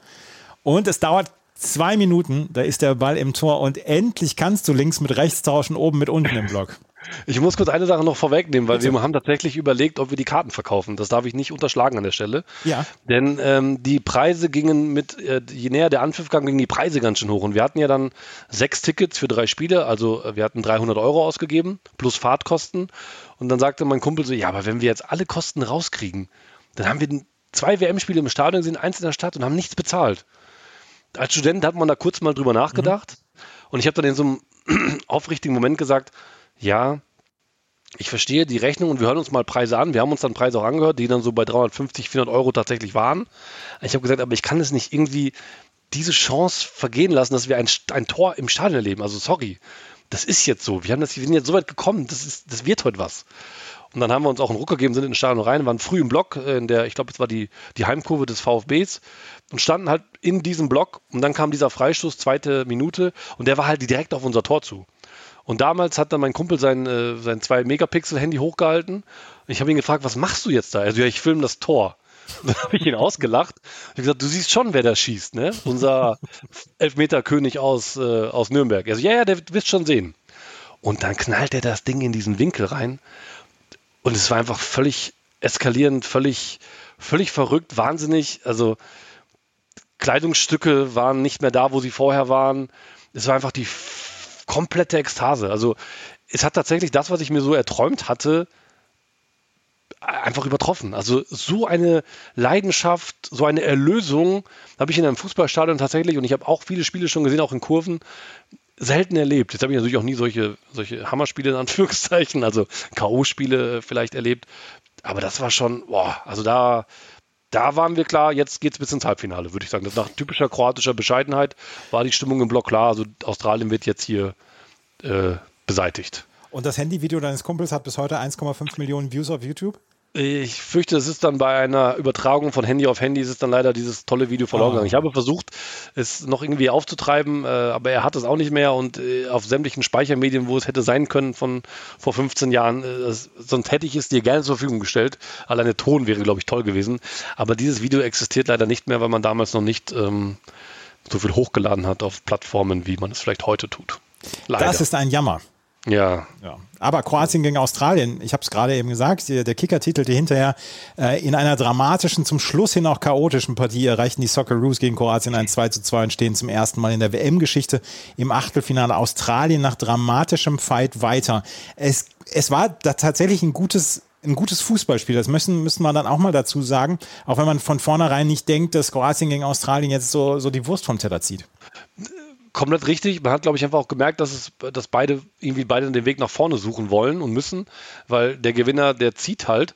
Und es dauert zwei Minuten, da ist der Ball im Tor und endlich kannst du links mit rechts tauschen, oben mit unten im Block. Ich muss kurz eine Sache noch vorwegnehmen, weil Bitte. wir haben tatsächlich überlegt, ob wir die Karten verkaufen. Das darf ich nicht unterschlagen an der Stelle. Ja. Denn ähm, die Preise gingen mit, äh, je näher der Anpfiff kam, gingen die Preise ganz schön hoch. Und wir hatten ja dann sechs Tickets für drei Spiele. Also äh, wir hatten 300 Euro ausgegeben, plus Fahrtkosten. Und dann sagte mein Kumpel so, ja, aber wenn wir jetzt alle Kosten rauskriegen, dann haben wir zwei WM-Spiele im Stadion gesehen, eins in der Stadt und haben nichts bezahlt als Student hat man da kurz mal drüber nachgedacht. Mhm. Und ich habe dann in so einem aufrichtigen Moment gesagt, ja, ich verstehe die Rechnung und wir hören uns mal Preise an. Wir haben uns dann Preise auch angehört, die dann so bei 350, 400 Euro tatsächlich waren. Ich habe gesagt, aber ich kann es nicht irgendwie diese Chance vergehen lassen, dass wir ein, ein Tor im Stadion erleben. Also sorry, das ist jetzt so. Wir, haben das, wir sind jetzt so weit gekommen, das, ist, das wird heute was. Und dann haben wir uns auch einen Ruck gegeben, sind in den Stadion rein, waren früh im Block, äh, in der, ich glaube, es war die, die Heimkurve des VfBs und standen halt in diesem Block und dann kam dieser Freistoß, zweite Minute und der war halt direkt auf unser Tor zu. Und damals hat dann mein Kumpel sein, äh, sein 2-Megapixel-Handy hochgehalten. Ich habe ihn gefragt, was machst du jetzt da? Also ja, ich filme das Tor. Und dann habe ich ihn ausgelacht. Ich gesagt, du siehst schon, wer da schießt, ne? Unser Elfmeterkönig aus, äh, aus Nürnberg. Er so, ja, ja, der wirst schon sehen. Und dann knallt er das Ding in diesen Winkel rein. Und es war einfach völlig eskalierend, völlig, völlig verrückt, wahnsinnig. Also Kleidungsstücke waren nicht mehr da, wo sie vorher waren. Es war einfach die komplette Ekstase. Also es hat tatsächlich das, was ich mir so erträumt hatte, einfach übertroffen. Also so eine Leidenschaft, so eine Erlösung habe ich in einem Fußballstadion tatsächlich, und ich habe auch viele Spiele schon gesehen, auch in Kurven, selten erlebt. Jetzt habe ich natürlich auch nie solche, solche Hammerspiele in Anführungszeichen, also K.O.-Spiele vielleicht erlebt. Aber das war schon, boah, also da, da waren wir klar, jetzt geht es bis ins Halbfinale, würde ich sagen. Das nach typischer kroatischer Bescheidenheit war die Stimmung im Block klar. Also Australien wird jetzt hier äh, beseitigt. Und das Handyvideo deines Kumpels hat bis heute 1,5 Millionen Views auf YouTube? Ich fürchte, es ist dann bei einer Übertragung von Handy auf Handy, ist es dann leider dieses tolle Video verloren gegangen. Oh. Ich habe versucht, es noch irgendwie aufzutreiben, äh, aber er hat es auch nicht mehr und äh, auf sämtlichen Speichermedien, wo es hätte sein können von vor 15 Jahren, äh, sonst hätte ich es dir gerne zur Verfügung gestellt. Alleine Ton wäre, glaube ich, toll gewesen. Aber dieses Video existiert leider nicht mehr, weil man damals noch nicht ähm, so viel hochgeladen hat auf Plattformen, wie man es vielleicht heute tut. Leider. Das ist ein Jammer. Ja. ja. Aber Kroatien gegen Australien, ich habe es gerade eben gesagt, der, Kicker titelte hinterher, äh, in einer dramatischen, zum Schluss hin auch chaotischen Partie erreichten die Socceroos gegen Kroatien ein 2 zu 2 und stehen zum ersten Mal in der WM-Geschichte im Achtelfinale Australien nach dramatischem Fight weiter. Es, es war da tatsächlich ein gutes ein gutes Fußballspiel. Das müssen, müssen wir dann auch mal dazu sagen, auch wenn man von vornherein nicht denkt, dass Kroatien gegen Australien jetzt so, so die Wurst vom Teller zieht komplett richtig. Man hat, glaube ich, einfach auch gemerkt, dass es, dass beide irgendwie beide den Weg nach vorne suchen wollen und müssen, weil der Gewinner, der zieht halt.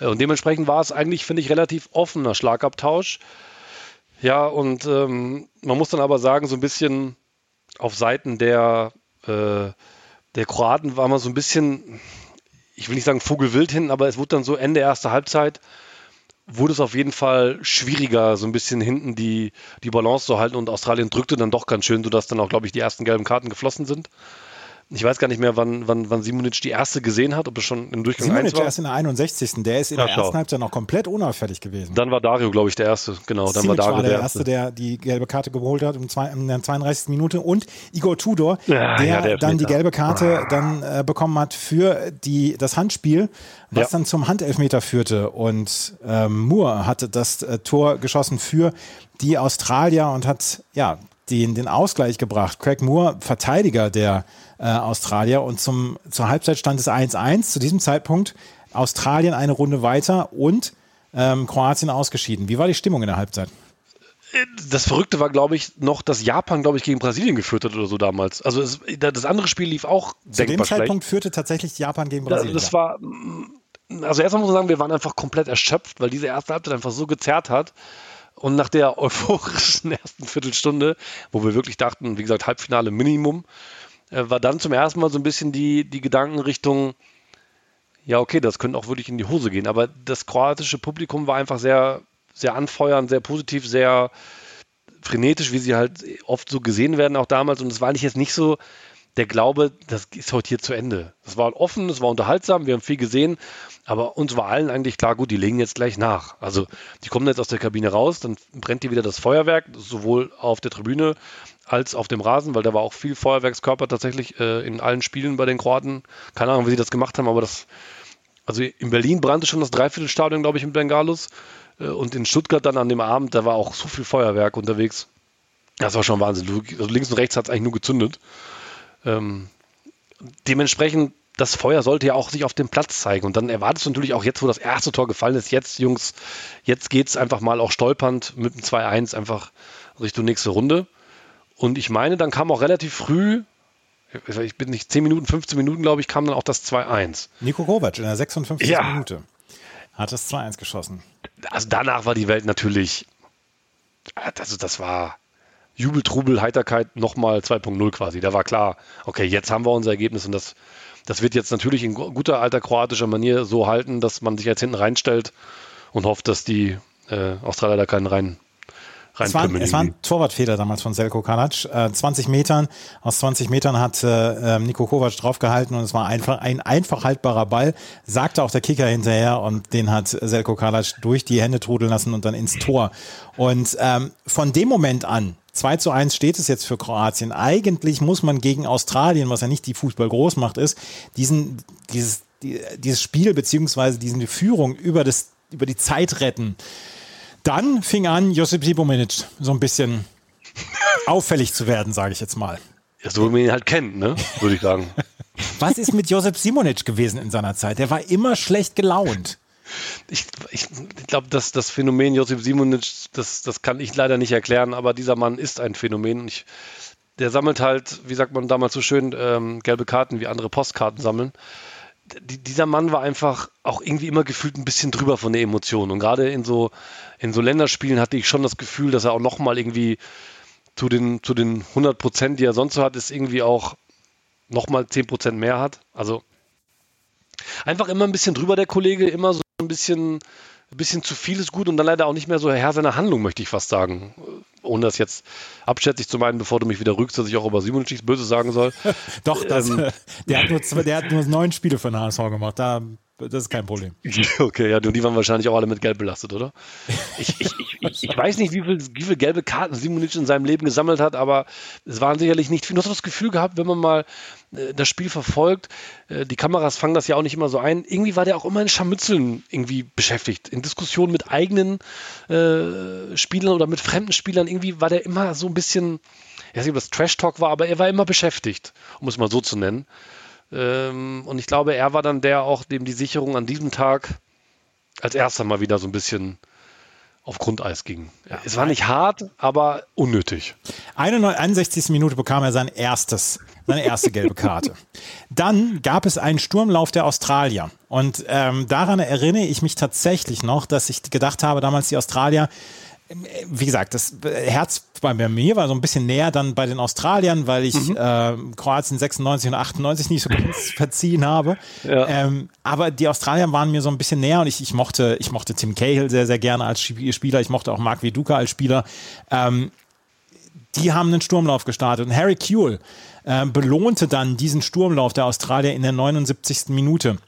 Äh, und dementsprechend war es eigentlich, finde ich, relativ offener Schlagabtausch. Ja, und ähm, man muss dann aber sagen, so ein bisschen auf Seiten der, äh, der Kroaten war man so ein bisschen, ich will nicht sagen Vogelwild hin, aber es wurde dann so Ende erster Halbzeit wurde es auf jeden Fall schwieriger, so ein bisschen hinten die, die Balance zu halten und Australien drückte dann doch ganz schön, sodass dann auch, glaube ich, die ersten gelben Karten geflossen sind. Ich weiß gar nicht mehr, wann, wann, wann Simonic die erste gesehen hat, ob es schon im Durchgang Simonic 1 war. erst in der 61. Der ist in ja, der ersten Halbzeit noch komplett unauffällig gewesen. Dann war Dario, glaube ich, der Erste. Genau, dann war Dario war der, der Erste, der die gelbe Karte geholt hat um zwei, in der 32. Minute. Und Igor Tudor, ja, der, ja, der dann die gelbe Karte ah. dann äh, bekommen hat für die, das Handspiel, was dann zum Handelfmeter führte. Und ähm, Moore hatte das äh, Tor geschossen für die Australier und hat ja den, den Ausgleich gebracht. Craig Moore, Verteidiger der äh, Australier. Und zum, zur Halbzeit stand es 1-1. Zu diesem Zeitpunkt Australien eine Runde weiter und ähm, Kroatien ausgeschieden. Wie war die Stimmung in der Halbzeit? Das Verrückte war, glaube ich, noch, dass Japan, glaube ich, gegen Brasilien geführt hat oder so damals. Also es, das andere Spiel lief auch Zu dem Zeitpunkt schlecht. führte tatsächlich Japan gegen Brasilien. Das, das war, also erstmal muss man sagen, wir waren einfach komplett erschöpft, weil diese erste Halbzeit einfach so gezerrt hat. Und nach der euphorischen ersten Viertelstunde, wo wir wirklich dachten, wie gesagt, Halbfinale Minimum, äh, war dann zum ersten Mal so ein bisschen die, die Gedankenrichtung, ja, okay, das könnte auch wirklich in die Hose gehen. Aber das kroatische Publikum war einfach sehr, sehr anfeuernd, sehr positiv, sehr frenetisch, wie sie halt oft so gesehen werden, auch damals. Und es war eigentlich jetzt nicht so der Glaube, das ist heute hier zu Ende. Das war offen, es war unterhaltsam, wir haben viel gesehen, aber uns war allen eigentlich klar, gut, die legen jetzt gleich nach. Also die kommen jetzt aus der Kabine raus, dann brennt hier wieder das Feuerwerk, sowohl auf der Tribüne als auf dem Rasen, weil da war auch viel Feuerwerkskörper tatsächlich äh, in allen Spielen bei den Kroaten. Keine Ahnung, wie sie das gemacht haben, aber das, also in Berlin brannte schon das Dreiviertelstadion, glaube ich, mit Bengalus. Äh, und in Stuttgart dann an dem Abend, da war auch so viel Feuerwerk unterwegs. Das war schon Wahnsinn. Also links und rechts hat es eigentlich nur gezündet. Ähm, dementsprechend, das Feuer sollte ja auch sich auf dem Platz zeigen. Und dann erwartest du natürlich auch jetzt, wo das erste Tor gefallen ist, jetzt, Jungs, jetzt geht es einfach mal auch stolpernd mit dem 2-1 einfach Richtung nächste Runde. Und ich meine, dann kam auch relativ früh, ich bin nicht 10 Minuten, 15 Minuten, glaube ich, kam dann auch das 2-1. Nico Kovac in der 56. Ja. Minute hat das 2-1 geschossen. Also danach war die Welt natürlich, also das war Jubel, Trubel, Heiterkeit nochmal 2.0 quasi. Da war klar, okay, jetzt haben wir unser Ergebnis und das, das wird jetzt natürlich in guter alter kroatischer Manier so halten, dass man sich jetzt hinten reinstellt und hofft, dass die äh, Australier da keinen rein es war, es war ein Torwartfehler damals von Selko Kalac. Äh, 20 Metern, aus 20 Metern hat äh, ähm, Nico Kovac draufgehalten und es war einfach ein einfach haltbarer Ball, sagte auch der Kicker hinterher und den hat Selko Kalac durch die Hände trudeln lassen und dann ins Tor. Und ähm, von dem Moment an, 2 zu 1 steht es jetzt für Kroatien. Eigentlich muss man gegen Australien, was ja nicht die Fußball-Großmacht ist, diesen, dieses, dieses Spiel beziehungsweise diese Führung über, das, über die Zeit retten. Dann fing an, Josip Sibomenic so ein bisschen auffällig zu werden, sage ich jetzt mal. Ja, so wie man ihn halt kennt, ne? würde ich sagen. Was ist mit Josip Simonic gewesen in seiner Zeit? Der war immer schlecht gelaunt. Ich, ich glaube, dass das Phänomen Josip Simonic, das, das kann ich leider nicht erklären, aber dieser Mann ist ein Phänomen. Ich, der sammelt halt, wie sagt man damals so schön, ähm, gelbe Karten wie andere Postkarten sammeln die, dieser Mann war einfach auch irgendwie immer gefühlt ein bisschen drüber von der Emotion. Und gerade in so, in so Länderspielen hatte ich schon das Gefühl, dass er auch nochmal irgendwie zu den, zu den 100 Prozent, die er sonst so hat, ist irgendwie auch nochmal 10 Prozent mehr hat. Also einfach immer ein bisschen drüber, der Kollege, immer so ein bisschen, ein bisschen zu vieles gut und dann leider auch nicht mehr so Herr seiner Handlung, möchte ich fast sagen. Ohne das jetzt abschätzig zu meinen, bevor du mich wieder rückst, dass ich auch über Simon nichts Böses sagen soll. Doch, das, ähm, der, hat nur zwei, der hat nur neun Spiele für den HSV gemacht. Da das ist kein Problem. Okay, ja, die waren wahrscheinlich auch alle mit Gelb belastet, oder? Ich, ich, ich, ich weiß nicht, wie viel, wie viel gelbe Karten Simonic in seinem Leben gesammelt hat, aber es waren sicherlich nicht viel. Du hast das Gefühl gehabt, wenn man mal äh, das Spiel verfolgt, äh, die Kameras fangen das ja auch nicht immer so ein, irgendwie war der auch immer in Scharmützeln irgendwie beschäftigt, in Diskussionen mit eigenen äh, Spielern oder mit fremden Spielern. Irgendwie war der immer so ein bisschen, ich weiß nicht, ob das Trash-Talk war, aber er war immer beschäftigt, um es mal so zu nennen. Ähm, und ich glaube, er war dann der auch, dem die Sicherung an diesem Tag als erster mal wieder so ein bisschen auf Grundeis ging. Ja. Es war nicht hart, aber unnötig. 61. Minute bekam er sein erstes, seine erste gelbe Karte. Dann gab es einen Sturmlauf der Australier. Und ähm, daran erinnere ich mich tatsächlich noch, dass ich gedacht habe, damals die Australier wie gesagt, das Herz bei mir war so ein bisschen näher dann bei den Australiern, weil ich mhm. äh, Kroatien 96 und 98 nicht so ganz verziehen habe. Ja. Ähm, aber die Australier waren mir so ein bisschen näher und ich, ich, mochte, ich mochte Tim Cahill sehr, sehr gerne als Spieler. Ich mochte auch Mark Viduka als Spieler. Ähm, die haben einen Sturmlauf gestartet und Harry Kuehl äh, belohnte dann diesen Sturmlauf der Australier in der 79. Minute.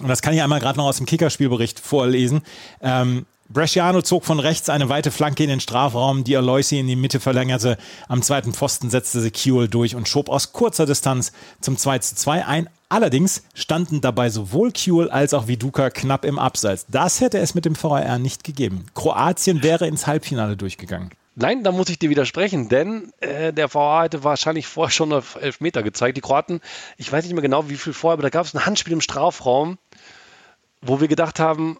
Und das kann ich einmal gerade noch aus dem Kickerspielbericht vorlesen. Ähm, Bresciano zog von rechts eine weite Flanke in den Strafraum, die Aloisi in die Mitte verlängerte. Am zweiten Pfosten setzte Secuel durch und schob aus kurzer Distanz zum 2 zu 2 ein. Allerdings standen dabei sowohl Kuhl als auch Viduka knapp im Abseits. Das hätte es mit dem VAR nicht gegeben. Kroatien wäre ins Halbfinale durchgegangen. Nein, da muss ich dir widersprechen, denn äh, der VAR hätte wahrscheinlich vorher schon auf Elfmeter gezeigt. Die Kroaten, ich weiß nicht mehr genau, wie viel vorher, aber da gab es ein Handspiel im Strafraum, wo wir gedacht haben,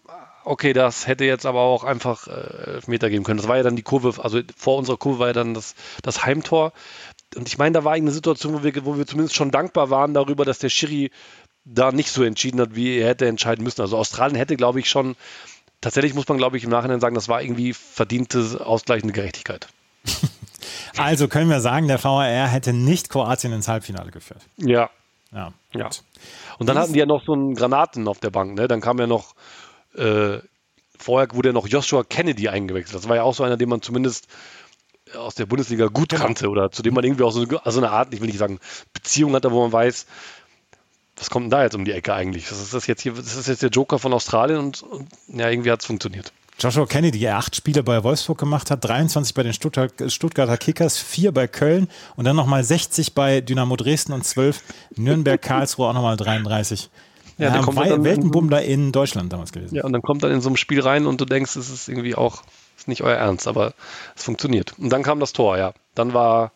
okay, das hätte jetzt aber auch einfach äh, Elfmeter geben können. Das war ja dann die Kurve, also vor unserer Kurve war ja dann das, das Heimtor. Und ich meine, da war eine Situation, wo wir, wo wir zumindest schon dankbar waren darüber, dass der Schiri da nicht so entschieden hat, wie er hätte entscheiden müssen. Also Australien hätte, glaube ich, schon, tatsächlich muss man, glaube ich, im Nachhinein sagen, das war irgendwie verdiente, ausgleichende Gerechtigkeit. Also können wir sagen, der VAR hätte nicht Kroatien ins Halbfinale geführt. Ja. Ja. ja. Und dann hatten die ja noch so einen Granaten auf der Bank, ne? Dann kam ja noch äh, vorher wurde ja noch Joshua Kennedy eingewechselt. Das war ja auch so einer, den man zumindest aus der Bundesliga gut genau. kannte oder zu dem man irgendwie auch so, also eine Art, ich will nicht sagen, Beziehung hatte, wo man weiß, was kommt denn da jetzt um die Ecke eigentlich? Was ist das jetzt hier? Das ist jetzt der Joker von Australien und, und ja, irgendwie hat es funktioniert. Joshua Kennedy, der acht Spiele bei Wolfsburg gemacht hat, 23 bei den Stuttgart, Stuttgarter Kickers, vier bei Köln und dann nochmal 60 bei Dynamo Dresden und 12 Nürnberg, Karlsruhe auch nochmal 33. Ja, der kommt dann Weltenbummler in Deutschland damals gewesen. Ja, und dann kommt dann in so ein Spiel rein und du denkst, es ist irgendwie auch, ist nicht euer Ernst, aber es funktioniert. Und dann kam das Tor, ja. Dann war,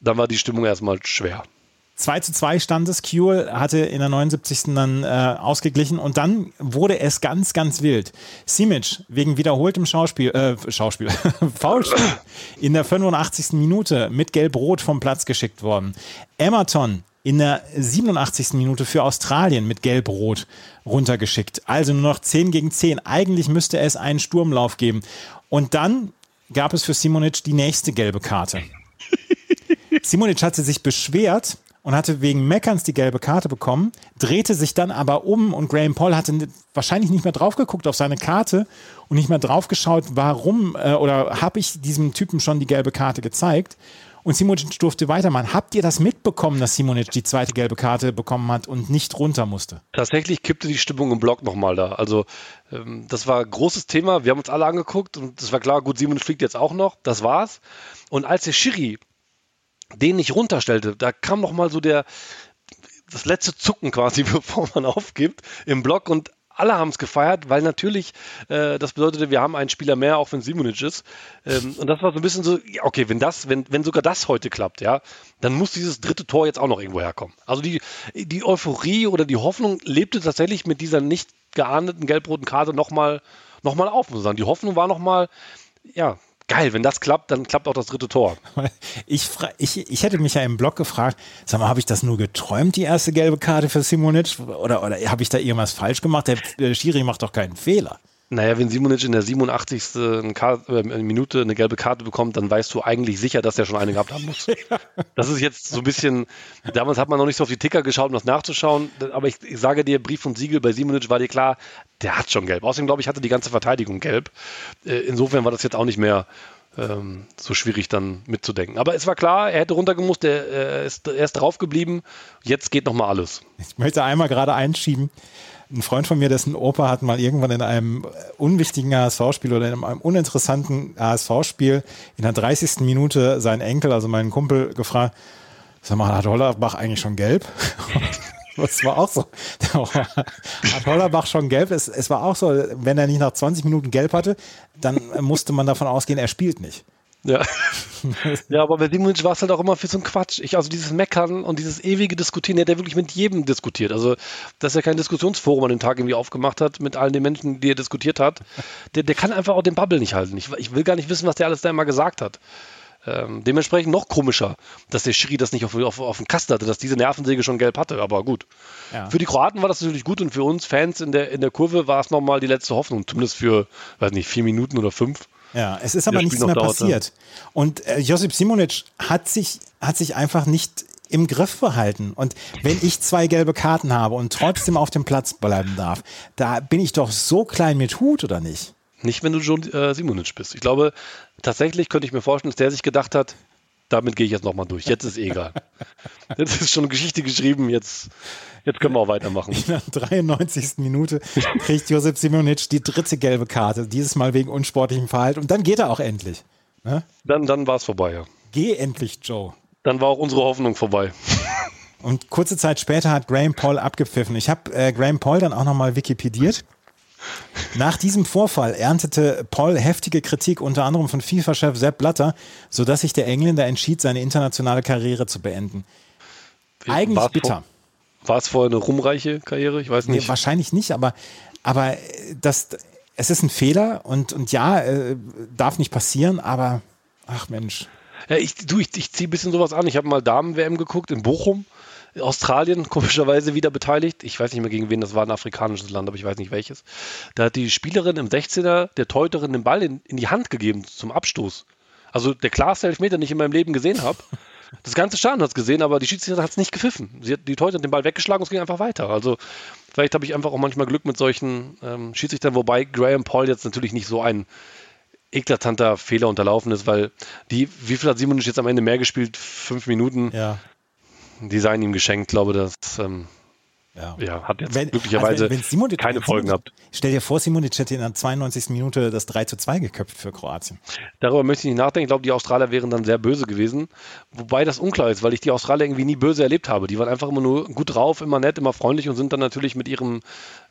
dann war die Stimmung erstmal schwer. 2 zu 2 stand es. Kuhl hatte in der 79. dann äh, ausgeglichen und dann wurde es ganz, ganz wild. Simic wegen wiederholtem Schauspiel, äh, Schauspiel, Foulspiel in der 85. Minute mit Gelb-Rot vom Platz geschickt worden. Emerton in der 87. Minute für Australien mit Gelb-Rot runtergeschickt. Also nur noch 10 gegen 10. Eigentlich müsste es einen Sturmlauf geben. Und dann gab es für Simonic die nächste gelbe Karte. Simonic hatte sich beschwert und hatte wegen Meckerns die gelbe Karte bekommen, drehte sich dann aber um und Graham Paul hatte wahrscheinlich nicht mehr drauf geguckt auf seine Karte und nicht mehr drauf geschaut, warum äh, oder habe ich diesem Typen schon die gelbe Karte gezeigt und Simonic durfte weitermachen. Habt ihr das mitbekommen, dass Simonic die zweite gelbe Karte bekommen hat und nicht runter musste? Tatsächlich kippte die Stimmung im Block nochmal da. Also ähm, das war ein großes Thema. Wir haben uns alle angeguckt und es war klar, gut, Simonic fliegt jetzt auch noch. Das war's. Und als der Schiri den nicht runterstellte, da kam nochmal so der das letzte Zucken quasi, bevor man aufgibt im Block und alle haben es gefeiert, weil natürlich äh, das bedeutete, wir haben einen Spieler mehr, auch wenn Simonic ist. Ähm, und das war so ein bisschen so, ja, okay, wenn das, wenn, wenn sogar das heute klappt, ja, dann muss dieses dritte Tor jetzt auch noch irgendwo herkommen. Also die, die Euphorie oder die Hoffnung lebte tatsächlich mit dieser nicht geahndeten gelb-roten Karte nochmal noch mal auf, muss man sagen. Die Hoffnung war nochmal, ja, geil, wenn das klappt, dann klappt auch das dritte Tor. Ich, ich, ich hätte mich ja im Blog gefragt, sag mal, habe ich das nur geträumt, die erste gelbe Karte für Simonic? Oder, oder habe ich da irgendwas falsch gemacht? Der, der Schiri macht doch keinen Fehler. Naja, wenn Simonic in der 87. Eine, Karte, äh, Minute eine gelbe Karte bekommt, dann weißt du eigentlich sicher, dass er schon eine gehabt haben muss. Das ist jetzt so ein bisschen, damals hat man noch nicht so auf die Ticker geschaut, um das nachzuschauen, aber ich, ich sage dir, Brief und Siegel bei Simonic war dir klar, der hat schon gelb. Außerdem glaube ich, hatte die ganze Verteidigung gelb. Äh, insofern war das jetzt auch nicht mehr ähm, so schwierig dann mitzudenken. Aber es war klar, er hätte runtergemusst, er, er, ist, er ist drauf geblieben. Jetzt geht nochmal alles. Ich möchte einmal gerade einschieben ein Freund von mir, dessen Opa hat mal irgendwann in einem unwichtigen HSV-Spiel oder in einem uninteressanten HSV-Spiel in der 30. Minute seinen Enkel, also meinen Kumpel, gefragt, sag mal, hat Hollerbach eigentlich schon gelb? Das war auch so. Hat Hollerbach schon gelb? Es, es war auch so, wenn er nicht nach 20 Minuten gelb hatte, dann musste man davon ausgehen, er spielt nicht. Ja. ja, aber bei Simonic war es halt auch immer für so ein Quatsch. Ich, also dieses Meckern und dieses ewige Diskutieren, der hat ja wirklich mit jedem diskutiert. Also, dass er kein Diskussionsforum an dem Tag irgendwie aufgemacht hat mit allen den Menschen, die er diskutiert hat, der, der kann einfach auch den Bubble nicht halten. Ich, ich will gar nicht wissen, was der alles da immer gesagt hat. Ähm, dementsprechend noch komischer, dass der Schiri das nicht auf, auf, auf dem Kasten hatte, dass diese Nervensäge schon gelb hatte, aber gut. Ja. Für die Kroaten war das natürlich gut und für uns Fans in der, in der Kurve war es nochmal die letzte Hoffnung, zumindest für, weiß nicht, vier Minuten oder fünf. Ja, es ist aber nichts mehr dauerte. passiert. Und äh, Josip Simonic hat sich, hat sich einfach nicht im Griff behalten. Und wenn ich zwei gelbe Karten habe und trotzdem auf dem Platz bleiben darf, da bin ich doch so klein mit Hut, oder nicht? Nicht, wenn du John äh, Simonic bist. Ich glaube, tatsächlich könnte ich mir vorstellen, dass der sich gedacht hat, damit gehe ich jetzt nochmal durch. Jetzt ist eh egal. jetzt ist schon Geschichte geschrieben, jetzt, jetzt können wir auch weitermachen. In der 93. Minute kriegt Josep Simonic die dritte gelbe Karte, dieses Mal wegen unsportlichem Verhalten. Und dann geht er auch endlich. Ne? Dann, dann war es vorbei, ja. Geh endlich, Joe. Dann war auch unsere Hoffnung vorbei. Und kurze Zeit später hat Graham Paul abgepfiffen. Ich habe äh, Graham Paul dann auch nochmal wikipediert. Nach diesem Vorfall erntete Paul heftige Kritik unter anderem von FIFA-Chef Sepp Blatter, sodass sich der Engländer entschied, seine internationale Karriere zu beenden. Eigentlich war's bitter. Vor, war es vorher eine rumreiche Karriere? Ich weiß nicht. Nee, wahrscheinlich nicht, aber, aber das, es ist ein Fehler und, und ja, äh, darf nicht passieren, aber ach Mensch. Ja, ich, du, ich, ich ziehe ein bisschen sowas an. Ich habe mal Damen-WM geguckt in Bochum Australien komischerweise wieder beteiligt. Ich weiß nicht mehr gegen wen, das war ein afrikanisches Land, aber ich weiß nicht welches. Da hat die Spielerin im 16er der Teuterin den Ball in, in die Hand gegeben zum Abstoß. Also der klarste Elfmeter, den ich in meinem Leben gesehen habe. Das ganze Stadion hat es gesehen, aber die Schiedsrichter hat es nicht gepfiffen. Sie hat die Teuterin den Ball weggeschlagen und es ging einfach weiter. Also vielleicht habe ich einfach auch manchmal Glück mit solchen ähm, Schiedsrichtern, wobei Graham Paul jetzt natürlich nicht so ein eklatanter Fehler unterlaufen ist, weil die, wie viel hat Simonic jetzt am Ende mehr gespielt? Fünf Minuten. Ja. Design ihm geschenkt. glaube, das ähm, ja. ja. hat jetzt wenn, glücklicherweise also wenn, wenn keine Folgen gehabt. Stell dir vor, Simonic hätte in der 92. Minute das 3 zu 2 geköpft für Kroatien. Darüber möchte ich nicht nachdenken. Ich glaube, die Australier wären dann sehr böse gewesen. Wobei das unklar ist, weil ich die Australier irgendwie nie böse erlebt habe. Die waren einfach immer nur gut drauf, immer nett, immer freundlich und sind dann natürlich mit ihrem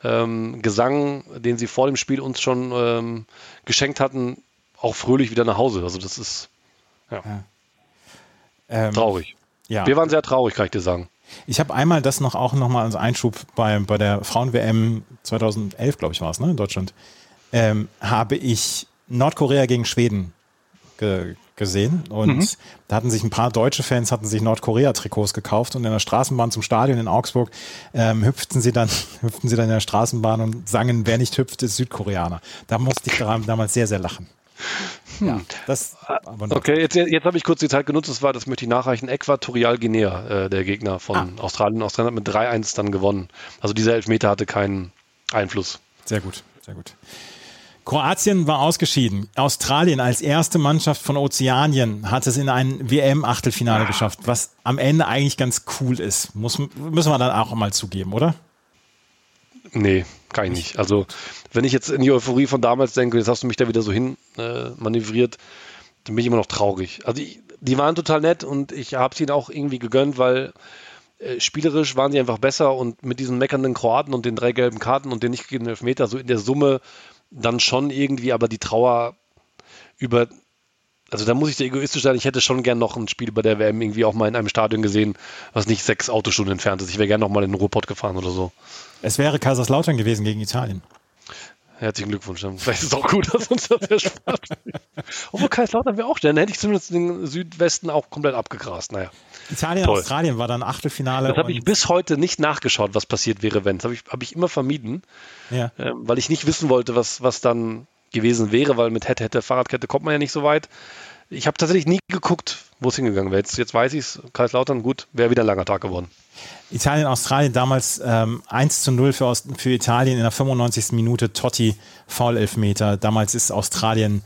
ähm, Gesang, den sie vor dem Spiel uns schon ähm, geschenkt hatten, auch fröhlich wieder nach Hause. Also das ist ja. ja. Ähm, traurig. Ja. Wir waren sehr traurig, kann ich dir sagen. Ich habe einmal das noch auch nochmal als Einschub bei, bei der Frauen-WM 2011, glaube ich, war es, ne, in Deutschland, ähm, habe ich Nordkorea gegen Schweden ge gesehen und mhm. da hatten sich ein paar deutsche Fans hatten sich Nordkorea-Trikots gekauft und in der Straßenbahn zum Stadion in Augsburg ähm, hüpften sie dann hüpften sie dann in der Straßenbahn und sangen, wer nicht hüpft, ist Südkoreaner. Da musste ich damals sehr, sehr lachen. Hm. Ja, das, okay, jetzt, jetzt habe ich kurz die Zeit genutzt, das war, das möchte ich nachreichen, Äquatorial Guinea, äh, der Gegner von ah. Australien. Australien hat mit 3-1 dann gewonnen. Also dieser Elfmeter hatte keinen Einfluss. Sehr gut, sehr gut. Kroatien war ausgeschieden. Australien als erste Mannschaft von Ozeanien hat es in ein WM-Achtelfinale ah. geschafft, was am Ende eigentlich ganz cool ist. Muss, müssen wir dann auch mal zugeben, oder? Nee, kann ich nicht. Also, wenn ich jetzt in die Euphorie von damals denke, jetzt hast du mich da wieder so hin äh, manövriert, dann bin ich immer noch traurig. Also, ich, die waren total nett und ich habe es ihnen auch irgendwie gegönnt, weil äh, spielerisch waren sie einfach besser und mit diesen meckernden Kroaten und den drei gelben Karten und den nicht gegebenen Elfmeter, so in der Summe dann schon irgendwie, aber die Trauer über also da muss ich sehr egoistisch sein, ich hätte schon gern noch ein Spiel bei der WM irgendwie auch mal in einem Stadion gesehen, was nicht sechs Autostunden entfernt ist. Ich wäre gerne noch mal in den Ruhrpott gefahren oder so. Es wäre Kaiserslautern gewesen gegen Italien. Herzlichen Glückwunsch. Vielleicht ist es auch gut, dass uns das erspart. Obwohl Kaiserslautern wäre auch, dann hätte ich zumindest den Südwesten auch komplett abgegrast. Naja. Italien, Toll. Australien war dann Achtelfinale. Das habe ich bis heute nicht nachgeschaut, was passiert wäre, wenn. Das habe ich, hab ich immer vermieden, ja. äh, weil ich nicht wissen wollte, was, was dann gewesen wäre, weil mit hätte, hätte, Fahrradkette kommt man ja nicht so weit. Ich habe tatsächlich nie geguckt, wo es hingegangen wäre. Jetzt, jetzt weiß ich es, Kaiserslautern, gut, wäre wieder ein langer Tag geworden. Italien, Australien damals ähm, 1 zu 0 für, für Italien in der 95. Minute, Totti, Foul-Elfmeter. Damals ist Australien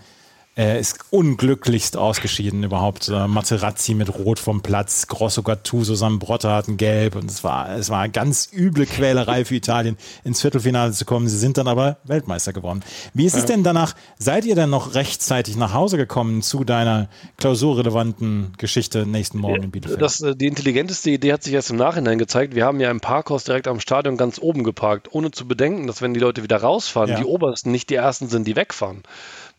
er ist unglücklichst ausgeschieden überhaupt. Äh, Materazzi mit Rot vom Platz, Grosso Gattuso, Sambrotta hatten Gelb und es war, es war eine ganz üble Quälerei für Italien, ins Viertelfinale zu kommen. Sie sind dann aber Weltmeister geworden. Wie ist ja. es denn danach? Seid ihr denn noch rechtzeitig nach Hause gekommen zu deiner klausurrelevanten Geschichte nächsten Morgen in Bielefeld? Das, äh, die intelligenteste Idee hat sich erst im Nachhinein gezeigt. Wir haben ja im Parkhaus direkt am Stadion ganz oben geparkt, ohne zu bedenken, dass wenn die Leute wieder rausfahren, ja. die Obersten nicht die Ersten sind, die wegfahren.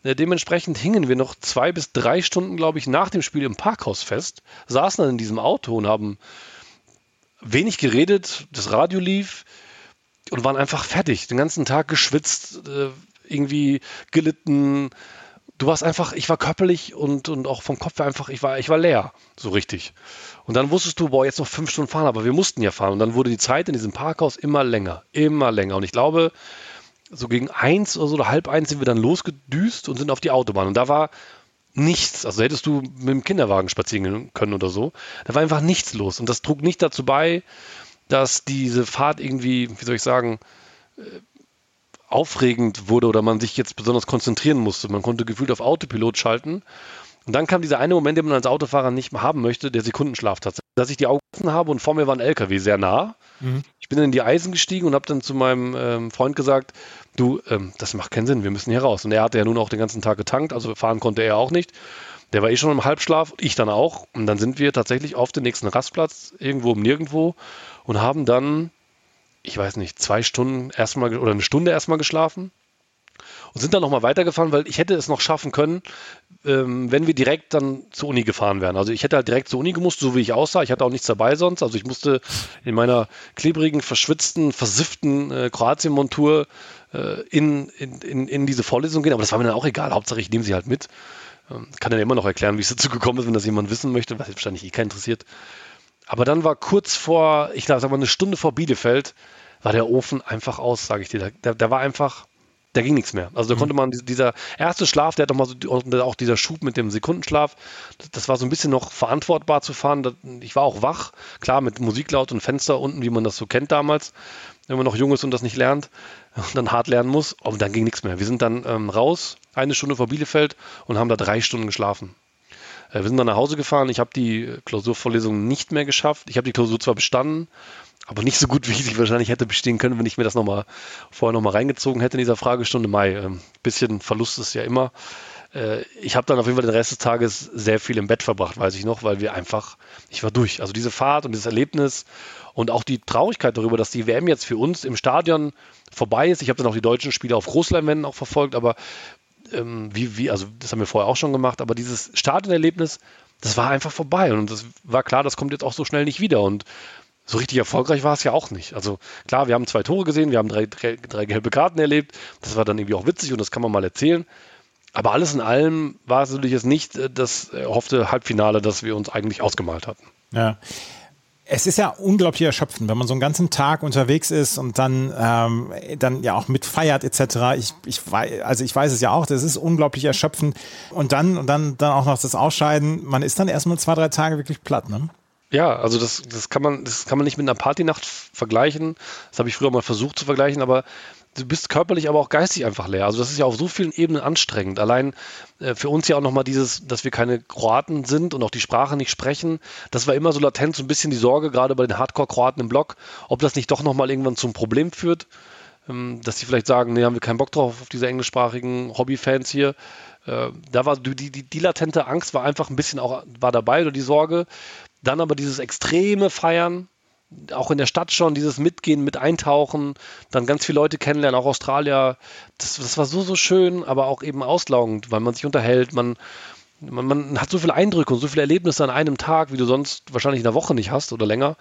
Dementsprechend hingen wir noch zwei bis drei Stunden, glaube ich, nach dem Spiel im Parkhaus fest, saßen dann in diesem Auto und haben wenig geredet, das Radio lief und waren einfach fertig, den ganzen Tag geschwitzt, äh, irgendwie gelitten. Du warst einfach, ich war körperlich und, und auch vom Kopf einfach, ich war, ich war leer, so richtig. Und dann wusstest du, boah, jetzt noch fünf Stunden fahren, aber wir mussten ja fahren. Und dann wurde die Zeit in diesem Parkhaus immer länger, immer länger. Und ich glaube, so gegen eins oder so oder halb eins sind wir dann losgedüst und sind auf die Autobahn. Und da war nichts. Also hättest du mit dem Kinderwagen spazieren können oder so. Da war einfach nichts los. Und das trug nicht dazu bei, dass diese Fahrt irgendwie, wie soll ich sagen, äh, aufregend wurde oder man sich jetzt besonders konzentrieren musste. Man konnte gefühlt auf Autopilot schalten. Und dann kam dieser eine Moment, den man als Autofahrer nicht mehr haben möchte, der Sekundenschlaf tatsächlich. Dass ich die Augen habe und vor mir war ein LKW sehr nah. Mhm. Ich bin in die Eisen gestiegen und habe dann zu meinem ähm, Freund gesagt, du, ähm, das macht keinen Sinn, wir müssen hier raus. Und er hatte ja nun auch den ganzen Tag getankt, also fahren konnte er auch nicht. Der war eh schon im Halbschlaf, ich dann auch. Und dann sind wir tatsächlich auf den nächsten Rastplatz, irgendwo um nirgendwo, und haben dann, ich weiß nicht, zwei Stunden erstmal oder eine Stunde erstmal geschlafen und sind dann nochmal weitergefahren, weil ich hätte es noch schaffen können, ähm, wenn wir direkt dann zur Uni gefahren wären. Also ich hätte halt direkt zur Uni gemusst, so wie ich aussah. Ich hatte auch nichts dabei sonst. Also ich musste in meiner klebrigen, verschwitzten, versifften äh, Kroatien-Montur äh, in, in, in, in, diese Vorlesung gehen. Aber das war mir dann auch egal. Hauptsache ich nehme sie halt mit. Ähm, kann dann immer noch erklären, wie es dazu gekommen ist, wenn das jemand wissen möchte, was wahrscheinlich eh keinen interessiert. Aber dann war kurz vor, ich sag mal eine Stunde vor Bielefeld, war der Ofen einfach aus, sage ich dir. Da, da war einfach da ging nichts mehr. Also da mhm. konnte man, dieser erste Schlaf, der hat doch mal so, auch dieser Schub mit dem Sekundenschlaf, das war so ein bisschen noch verantwortbar zu fahren. Ich war auch wach, klar, mit Musik laut und Fenster unten, wie man das so kennt damals, wenn man noch jung ist und das nicht lernt und dann hart lernen muss. Und dann ging nichts mehr. Wir sind dann ähm, raus, eine Stunde vor Bielefeld und haben da drei Stunden geschlafen. Äh, wir sind dann nach Hause gefahren. Ich habe die Klausurvorlesung nicht mehr geschafft. Ich habe die Klausur zwar bestanden, aber nicht so gut, wie ich sie wahrscheinlich hätte bestehen können, wenn ich mir das nochmal vorher nochmal reingezogen hätte in dieser Fragestunde. Mai, ähm, bisschen Verlust ist ja immer. Äh, ich habe dann auf jeden Fall den Rest des Tages sehr viel im Bett verbracht, weiß ich noch, weil wir einfach, ich war durch. Also diese Fahrt und dieses Erlebnis und auch die Traurigkeit darüber, dass die WM jetzt für uns im Stadion vorbei ist. Ich habe dann auch die deutschen Spiele auf Großleinwänden auch verfolgt, aber ähm, wie, wie, also das haben wir vorher auch schon gemacht, aber dieses Stadionerlebnis, das war einfach vorbei und es war klar, das kommt jetzt auch so schnell nicht wieder und so richtig erfolgreich war es ja auch nicht. Also klar, wir haben zwei Tore gesehen, wir haben drei, drei, gelbe Karten erlebt. Das war dann irgendwie auch witzig und das kann man mal erzählen. Aber alles in allem war es natürlich jetzt nicht äh, das erhoffte Halbfinale, das wir uns eigentlich ausgemalt hatten. Ja. Es ist ja unglaublich erschöpfend, wenn man so einen ganzen Tag unterwegs ist und dann, ähm, dann ja auch mitfeiert etc. Ich, ich weiß, also ich weiß es ja auch, das ist unglaublich erschöpfend. Und dann, und dann, dann auch noch das Ausscheiden, man ist dann erstmal zwei, drei Tage wirklich platt, ne? Ja, also das, das, kann man, das kann man nicht mit einer Partynacht vergleichen. Das habe ich früher mal versucht zu vergleichen, aber du bist körperlich, aber auch geistig einfach leer. Also das ist ja auf so vielen Ebenen anstrengend. Allein äh, für uns ja auch nochmal dieses, dass wir keine Kroaten sind und auch die Sprache nicht sprechen. Das war immer so latent so ein bisschen die Sorge, gerade bei den Hardcore-Kroaten im Blog, ob das nicht doch nochmal irgendwann zum Problem führt. Ähm, dass sie vielleicht sagen, nee, haben wir keinen Bock drauf auf diese englischsprachigen Hobbyfans hier. Äh, da war die, die, die latente Angst war einfach ein bisschen auch war dabei oder die Sorge, dann aber dieses extreme Feiern, auch in der Stadt schon, dieses Mitgehen, mit Eintauchen, dann ganz viele Leute kennenlernen, auch Australier. Das, das war so, so schön, aber auch eben auslaugend, weil man sich unterhält, man, man, man, hat so viele Eindrücke und so viele Erlebnisse an einem Tag, wie du sonst wahrscheinlich in einer Woche nicht hast oder länger.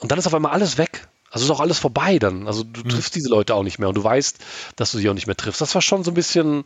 Und dann ist auf einmal alles weg. Also ist auch alles vorbei dann. Also du mhm. triffst diese Leute auch nicht mehr und du weißt, dass du sie auch nicht mehr triffst. Das war schon so ein bisschen,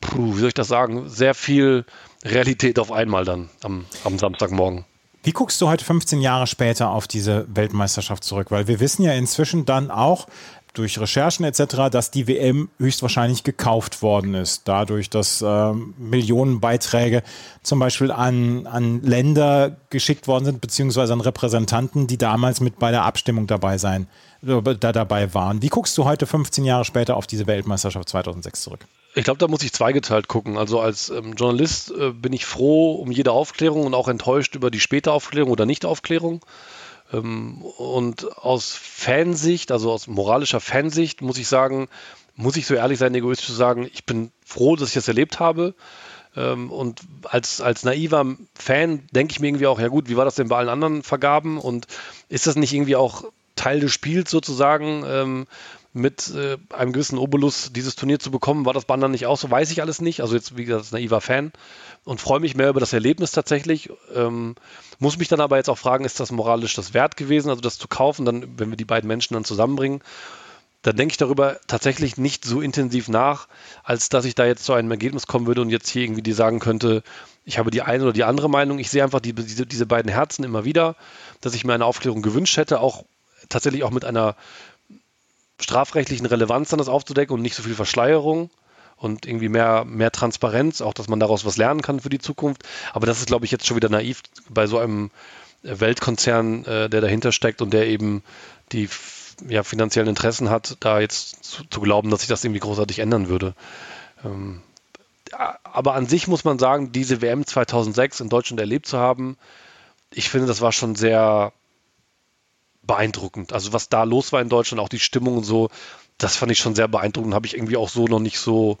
puh, wie soll ich das sagen, sehr viel Realität auf einmal dann am, am Samstagmorgen. Wie guckst du heute 15 Jahre später auf diese Weltmeisterschaft zurück? Weil wir wissen ja inzwischen dann auch, durch Recherchen etc., dass die WM höchstwahrscheinlich gekauft worden ist. Dadurch, dass äh, Millionen Beiträge zum Beispiel an, an Länder geschickt worden sind, beziehungsweise an Repräsentanten, die damals mit bei der Abstimmung dabei sein, äh, da dabei waren. Wie guckst du heute 15 Jahre später auf diese Weltmeisterschaft 2006 zurück? Ich glaube, da muss ich zweigeteilt gucken. Also als ähm, Journalist äh, bin ich froh um jede Aufklärung und auch enttäuscht über die späte Aufklärung oder Nicht-Aufklärung. Ähm, und aus Fansicht, also aus moralischer Fansicht, muss ich sagen, muss ich so ehrlich sein, egoistisch zu sagen, ich bin froh, dass ich das erlebt habe. Ähm, und als, als naiver Fan denke ich mir irgendwie auch, ja gut, wie war das denn bei allen anderen Vergaben? Und ist das nicht irgendwie auch Teil des Spiels sozusagen? Mit äh, einem gewissen Obolus dieses Turnier zu bekommen. War das bei anderen nicht auch so? Weiß ich alles nicht. Also jetzt, wie gesagt, naiver Fan und freue mich mehr über das Erlebnis tatsächlich. Ähm, muss mich dann aber jetzt auch fragen, ist das moralisch das wert gewesen, also das zu kaufen, dann, wenn wir die beiden Menschen dann zusammenbringen? Dann denke ich darüber tatsächlich nicht so intensiv nach, als dass ich da jetzt zu einem Ergebnis kommen würde und jetzt hier irgendwie die sagen könnte, ich habe die eine oder die andere Meinung. Ich sehe einfach die, diese, diese beiden Herzen immer wieder, dass ich mir eine Aufklärung gewünscht hätte, auch tatsächlich auch mit einer strafrechtlichen Relevanz dann das aufzudecken und nicht so viel Verschleierung und irgendwie mehr, mehr Transparenz, auch dass man daraus was lernen kann für die Zukunft. Aber das ist, glaube ich, jetzt schon wieder naiv bei so einem Weltkonzern, äh, der dahinter steckt und der eben die ja, finanziellen Interessen hat, da jetzt zu, zu, glauben, dass sich das irgendwie großartig ändern würde. Ähm, aber an sich muss man sagen, diese WM 2006 in Deutschland erlebt zu haben, ich finde, das war schon sehr beeindruckend. Also was da los war in Deutschland, auch die Stimmung und so, das fand ich schon sehr beeindruckend. Habe ich irgendwie auch so noch nicht so,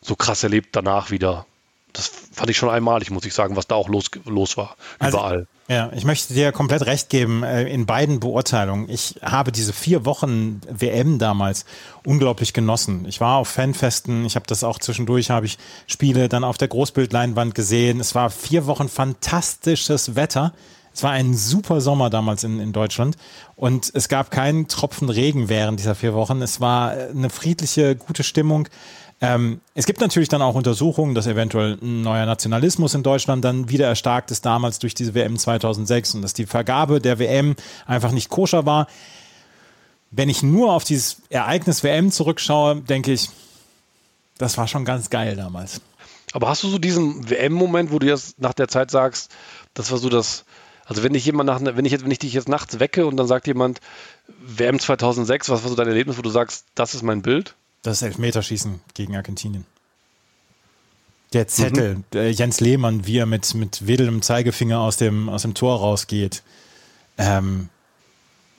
so krass erlebt danach wieder. Das fand ich schon einmalig, muss ich sagen, was da auch los, los war. Also, überall. Ja, ich möchte dir komplett recht geben äh, in beiden Beurteilungen. Ich habe diese vier Wochen WM damals unglaublich genossen. Ich war auf Fanfesten, ich habe das auch zwischendurch, habe ich Spiele dann auf der Großbildleinwand gesehen. Es war vier Wochen fantastisches Wetter. Es war ein super Sommer damals in, in Deutschland und es gab keinen Tropfen Regen während dieser vier Wochen. Es war eine friedliche, gute Stimmung. Ähm, es gibt natürlich dann auch Untersuchungen, dass eventuell ein neuer Nationalismus in Deutschland dann wieder erstarkt ist, damals durch diese WM 2006 und dass die Vergabe der WM einfach nicht koscher war. Wenn ich nur auf dieses Ereignis WM zurückschaue, denke ich, das war schon ganz geil damals. Aber hast du so diesen WM-Moment, wo du jetzt nach der Zeit sagst, das war so das, also wenn ich jemand nach, wenn ich jetzt, wenn ich dich jetzt nachts wecke und dann sagt jemand, WM 2006, was war so dein Erlebnis, wo du sagst, das ist mein Bild? Das Elfmeterschießen gegen Argentinien. Der Zettel, mhm. äh, Jens Lehmann, wie er mit, mit wedelndem Zeigefinger aus dem, aus dem Tor rausgeht. Ähm,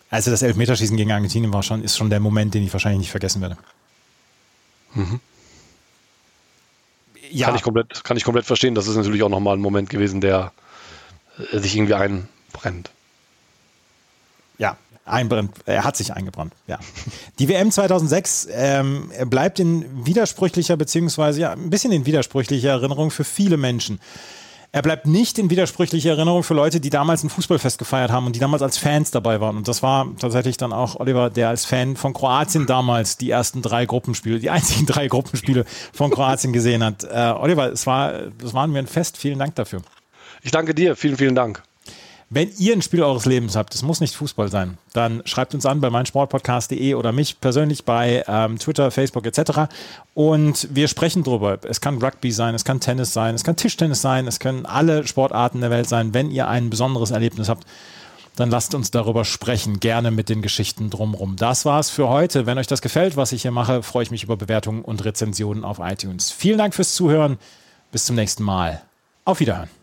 also das Elfmeterschießen gegen Argentinien war schon, ist schon der Moment, den ich wahrscheinlich nicht vergessen werde. Mhm. Ja. Kann ich, komplett, kann ich komplett verstehen. Das ist natürlich auch nochmal ein Moment gewesen, der, sich irgendwie einbrennt. Ja, einbrennt. Er hat sich eingebrannt, ja. Die WM 2006 ähm, bleibt in widersprüchlicher, beziehungsweise ja, ein bisschen in widersprüchlicher Erinnerung für viele Menschen. Er bleibt nicht in widersprüchlicher Erinnerung für Leute, die damals ein Fußballfest gefeiert haben und die damals als Fans dabei waren. Und das war tatsächlich dann auch Oliver, der als Fan von Kroatien damals die ersten drei Gruppenspiele, die einzigen drei Gruppenspiele von Kroatien gesehen hat. Äh, Oliver, es war, es war mir ein Fest. Vielen Dank dafür. Ich danke dir. Vielen, vielen Dank. Wenn ihr ein Spiel eures Lebens habt, es muss nicht Fußball sein, dann schreibt uns an bei meinsportpodcast.de oder mich persönlich bei ähm, Twitter, Facebook etc. Und wir sprechen drüber. Es kann Rugby sein, es kann Tennis sein, es kann Tischtennis sein, es können alle Sportarten der Welt sein. Wenn ihr ein besonderes Erlebnis habt, dann lasst uns darüber sprechen, gerne mit den Geschichten drumherum. Das war's für heute. Wenn euch das gefällt, was ich hier mache, freue ich mich über Bewertungen und Rezensionen auf iTunes. Vielen Dank fürs Zuhören. Bis zum nächsten Mal. Auf Wiederhören.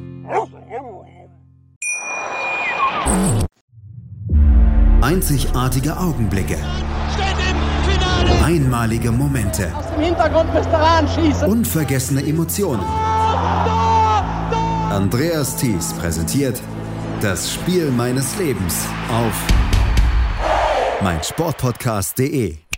Einzigartige Augenblicke. Einmalige Momente. Aus dem Hintergrund schießen. Unvergessene Emotionen. Andreas Thies präsentiert das Spiel meines Lebens auf meinsportpodcast.de.